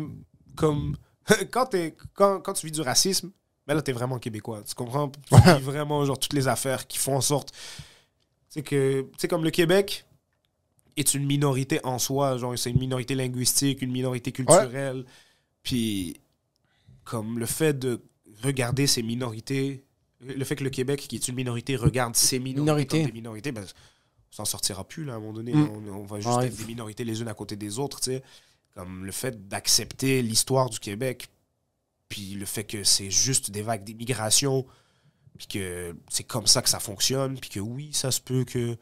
comme. quand, t'es- quand, quand tu vis du racisme, ben là, t'es vraiment québécois. Tu comprends? Tu vis vraiment, genre, toutes les affaires qui font en sorte. C'est que. Tu sais, comme le Québec est une minorité en soi. Genre, c'est une minorité linguistique, une minorité culturelle. Puis, comme le fait de regarder ces minorités, le fait que le Québec, qui est une minorité, regarde ces minorités, Minorité. comme des minorités, ben, on s'en sortira plus, là, à un moment donné. Mm. On, on va juste Ouais. être des minorités les unes à côté des autres, tu sais. Comme le fait d'accepter l'histoire du Québec, puis le fait que c'est juste des vagues d'immigration, puis que c'est comme ça que ça fonctionne, puis que oui, ça se peut que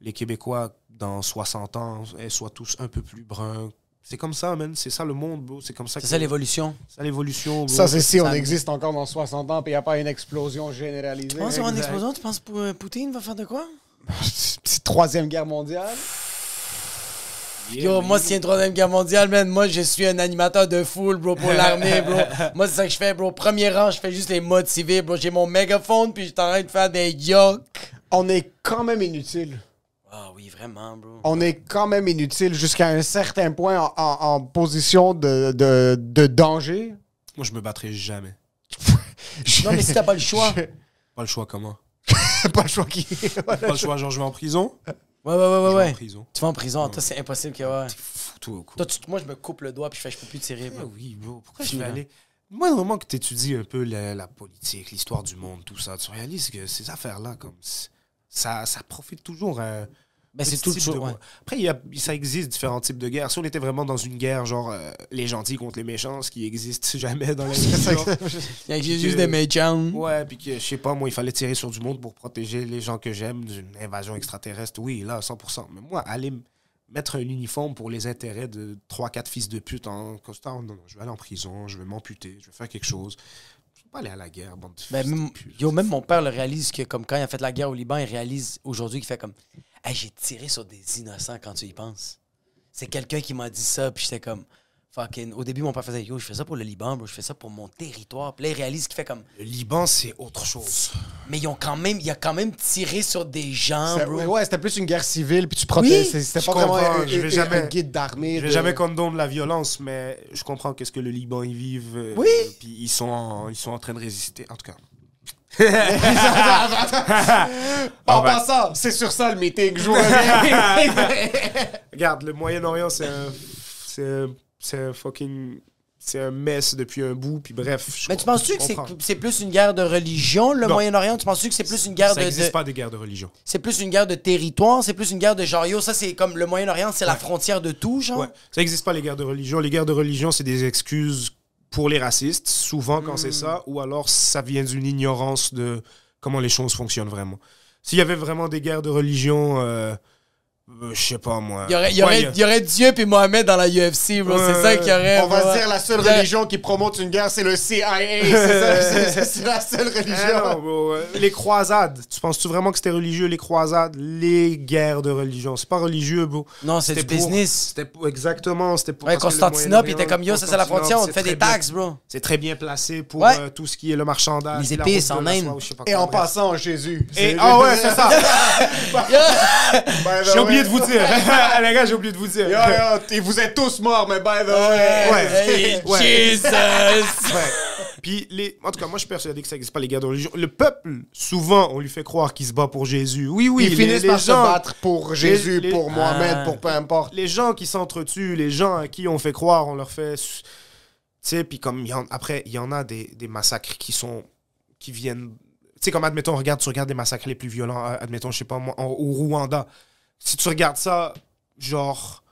les Québécois, dans 60 ans, eh, soient tous un peu plus bruns. C'est comme ça, man. C'est ça le monde, bro. C'est comme ça C'est que ça l'évolution. c'est ça l'évolution, bro. Ça, c'est si on Ça- existe encore dans 60 ans, puis il n'y a pas une explosion généralisée. Tu penses qu'il va y avoir une explosion? Tu penses que Poutine va faire de quoi? Troisième guerre mondiale. Yeah, Yo, man. moi, a une troisième guerre mondiale, man, moi, je suis un animateur de foule, bro, pour l'armée, bro. moi, c'est ça que je fais, bro. Premier rang, je fais juste les motiver, bro. J'ai mon mégaphone, puis je t'arrête de faire des yoks. On est quand même inutile. Ah oui, vraiment, bro. On est quand même inutile jusqu'à un certain point en, en- en position de, de, de danger. Moi, je me battrai jamais. Non, mais si t'as pas le choix. Pas le choix, comment? Pas le choix qui. Pas le choix, genre, je vais en prison? Ouais, ouais, ouais, ouais. Je vais ouais. en prison. Tu vas en prison. Toi, c'est impossible que. Ouais. Fou, toi, quoi. Toi, tu- moi, je me coupe le doigt, puis je fais, je peux plus tirer, Ah oui, bro. Pourquoi je vais aller? Moi, vraiment que tu étudies un peu la, la politique, l'histoire du monde, tout ça, tu réalises que ces affaires-là, comme. c'est- Ça, ça profite toujours à. Ben, c'est tout le show, de- ouais. Après, y a, ça existe différents types de guerres. Si on était vraiment dans une guerre, genre euh, les gentils contre les méchants, ce qui existe jamais dans la Il y a juste que- des méchants. Ouais, puis que, je sais pas, moi, il fallait tirer sur du monde pour protéger les gens que j'aime d'une invasion extraterrestre. Oui, là, 100%. Mais moi, aller mettre un uniforme pour les intérêts de 3-4 fils de pute en costard, non, non, je vais aller en prison, je vais m'amputer, je vais faire quelque chose. Je vais pas aller à la guerre, bande de Ben, même, pute. yo, même mon père le réalise que, comme quand il a fait la guerre au Liban, il réalise aujourd'hui qu'il fait comme Hey, j'ai tiré sur des innocents quand tu y penses. C'est quelqu'un qui m'a dit ça, puis j'étais comme Fucking. Au début, mon père faisait Yo, je fais ça pour le Liban, bro, je fais ça pour mon territoire. Puis là, il réalise qu'il fait comme Le Liban, c'est autre chose. Mais ils ont quand même, il a quand même tiré sur des gens, bro. ouais, c'était plus une guerre civile, puis tu protèges. Oui, c'était pas vraiment un, je vais un- jamais- un guide d'armée. Je vais de- jamais condamner la violence, mais je comprends qu'est-ce que le Liban ils vivent. euh, Oui. Puis ils sont, en, ils sont en train de résister. En tout cas. En ben. passant, c'est sur ça le meeting. Je. Regarde, le Moyen-Orient, c'est un, c'est un, c'est un fucking, c'est un mess depuis un bout. Puis bref. je Mais tu penses-tu que c'est, plus une guerre de religion, le Non. Moyen-Orient? Tu penses-tu que c'est plus une guerre Ça de. n'existe de- pas des guerres de religion. C'est plus une guerre de territoire? C'est plus une guerre de genre, yo, ça c'est comme le Moyen-Orient, c'est la frontière de tout, genre? Ouais. Ça n'existe pas les guerres de religion. Les guerres de religion, c'est des excuses pour les racistes, souvent quand Hmm. c'est ça, ou alors ça vient d'une ignorance de comment les choses fonctionnent vraiment. S'il y avait vraiment des guerres de religion, euh, Je sais pas, moi. Il y aurait, il y aurait, Ouais, il y aurait Dieu puis Mohamed dans la UFC, bro. c'est ça qu'il y aurait. On va se dire la seule religion qui promote une guerre, c'est le CIA. C'est ça, c'est- c'est- c'est la seule Ah non, religion. bro, euh, les croisades. Tu penses-tu vraiment que c'était religieux, les croisades? Les guerres de religion. C'est pas religieux, bro. Non, c'est du pour- business. C'était pour- exactement. C'était pour. Ouais, Constantinople, il était comme yo, ça c'est la frontière, on te fait des taxes, bro. C'est très bien placé pour Ouais. euh, tout ce qui est le marchandage. Les épices en Inde. Et en passant, Jésus. Ah ouais, c'est ça. Oublié de vous dire. les gars, j'ai oublié de vous dire. Yo, yo, et vous êtes tous morts, mais by the way. Ouais. Hey, Ouais. Jesus! Ouais. Puis, les... en tout cas, moi, je suis persuadé que ça n'existe pas, les guerres de religion. Le peuple, souvent, on lui fait croire qu'il se bat pour Jésus. Oui, oui. Ils finissent les par gens- se battre pour Jésus, les- pour Mohamed, Ah. pour peu importe. Les gens qui s'entretuent, les gens à qui on fait croire, on leur fait. Tu sais, puis comme. il y en- Après, il y en a des, des massacres qui sont. qui viennent. Tu sais, comme, admettons, regarde, tu regardes les massacres les plus violents, euh, admettons, je sais pas moi, en- au Rwanda. Si tu regardes ça, genre.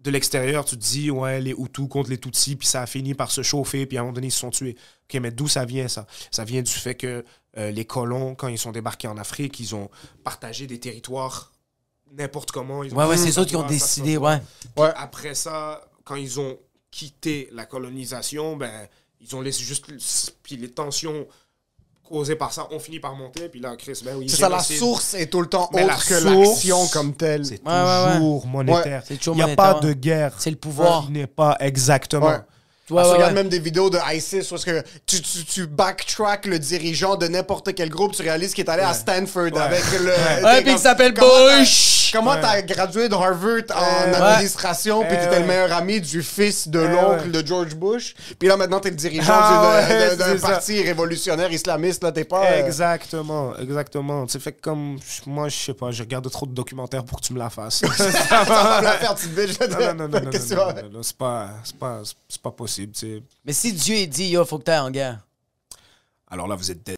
De l'extérieur, tu te dis, ouais, les Hutus contre les Tutsis, puis ça a fini par se chauffer, puis à un moment donné, ils se sont tués. Ok, mais d'où ça vient, ça? Ça vient du fait que euh, les colons, quand ils sont débarqués en Afrique, ils ont partagé des territoires n'importe comment. Ils ont Ouais, ouais, dit, c'est eux qui ont décidé, ouais. Ouais. Après ça, quand ils ont quitté la colonisation, ben, ils ont laissé juste. Puis les tensions causées par ça ont fini par monter. Puis là, Chris, ben oui. C'est ça, la source est tout le temps Mais la autre que source, l'action comme telle. C'est Ouais, ouais, toujours monétaire. C'est toujours Il n'y a monétaire, pas de ouais. guerre. C'est le pouvoir. Il n'est pas exactement. Ouais. Ouais, Ah, tu ouais, regardes ouais. même des vidéos de ISIS parce que tu, tu, tu backtrack le dirigeant de n'importe quel groupe, tu réalises qu'il est allé à Stanford avec le. Ouais, puis il s'appelle Bush! Comment t'as gradué de Harvard en Ouais. administration, puis Ouais, t'étais le meilleur ami du fils de Ouais, l'oncle ouais. de George Bush, puis là maintenant t'es le dirigeant Ah, d'un parti révolutionnaire islamiste, là t'es pas. euh, Exactement, exactement. Tu sais, fait que comme moi, je sais pas, je regarde trop de documentaires pour que tu me la fasses. ça va me la faire, petite bitch. non, non, non, non, non, non, vas- non, non, non, c'est pas, c'est pas, c'est pas possible. tu sais. Mais si Dieu dit, yo, faut que t'ailles en guerre. Alors là, vous êtes dead.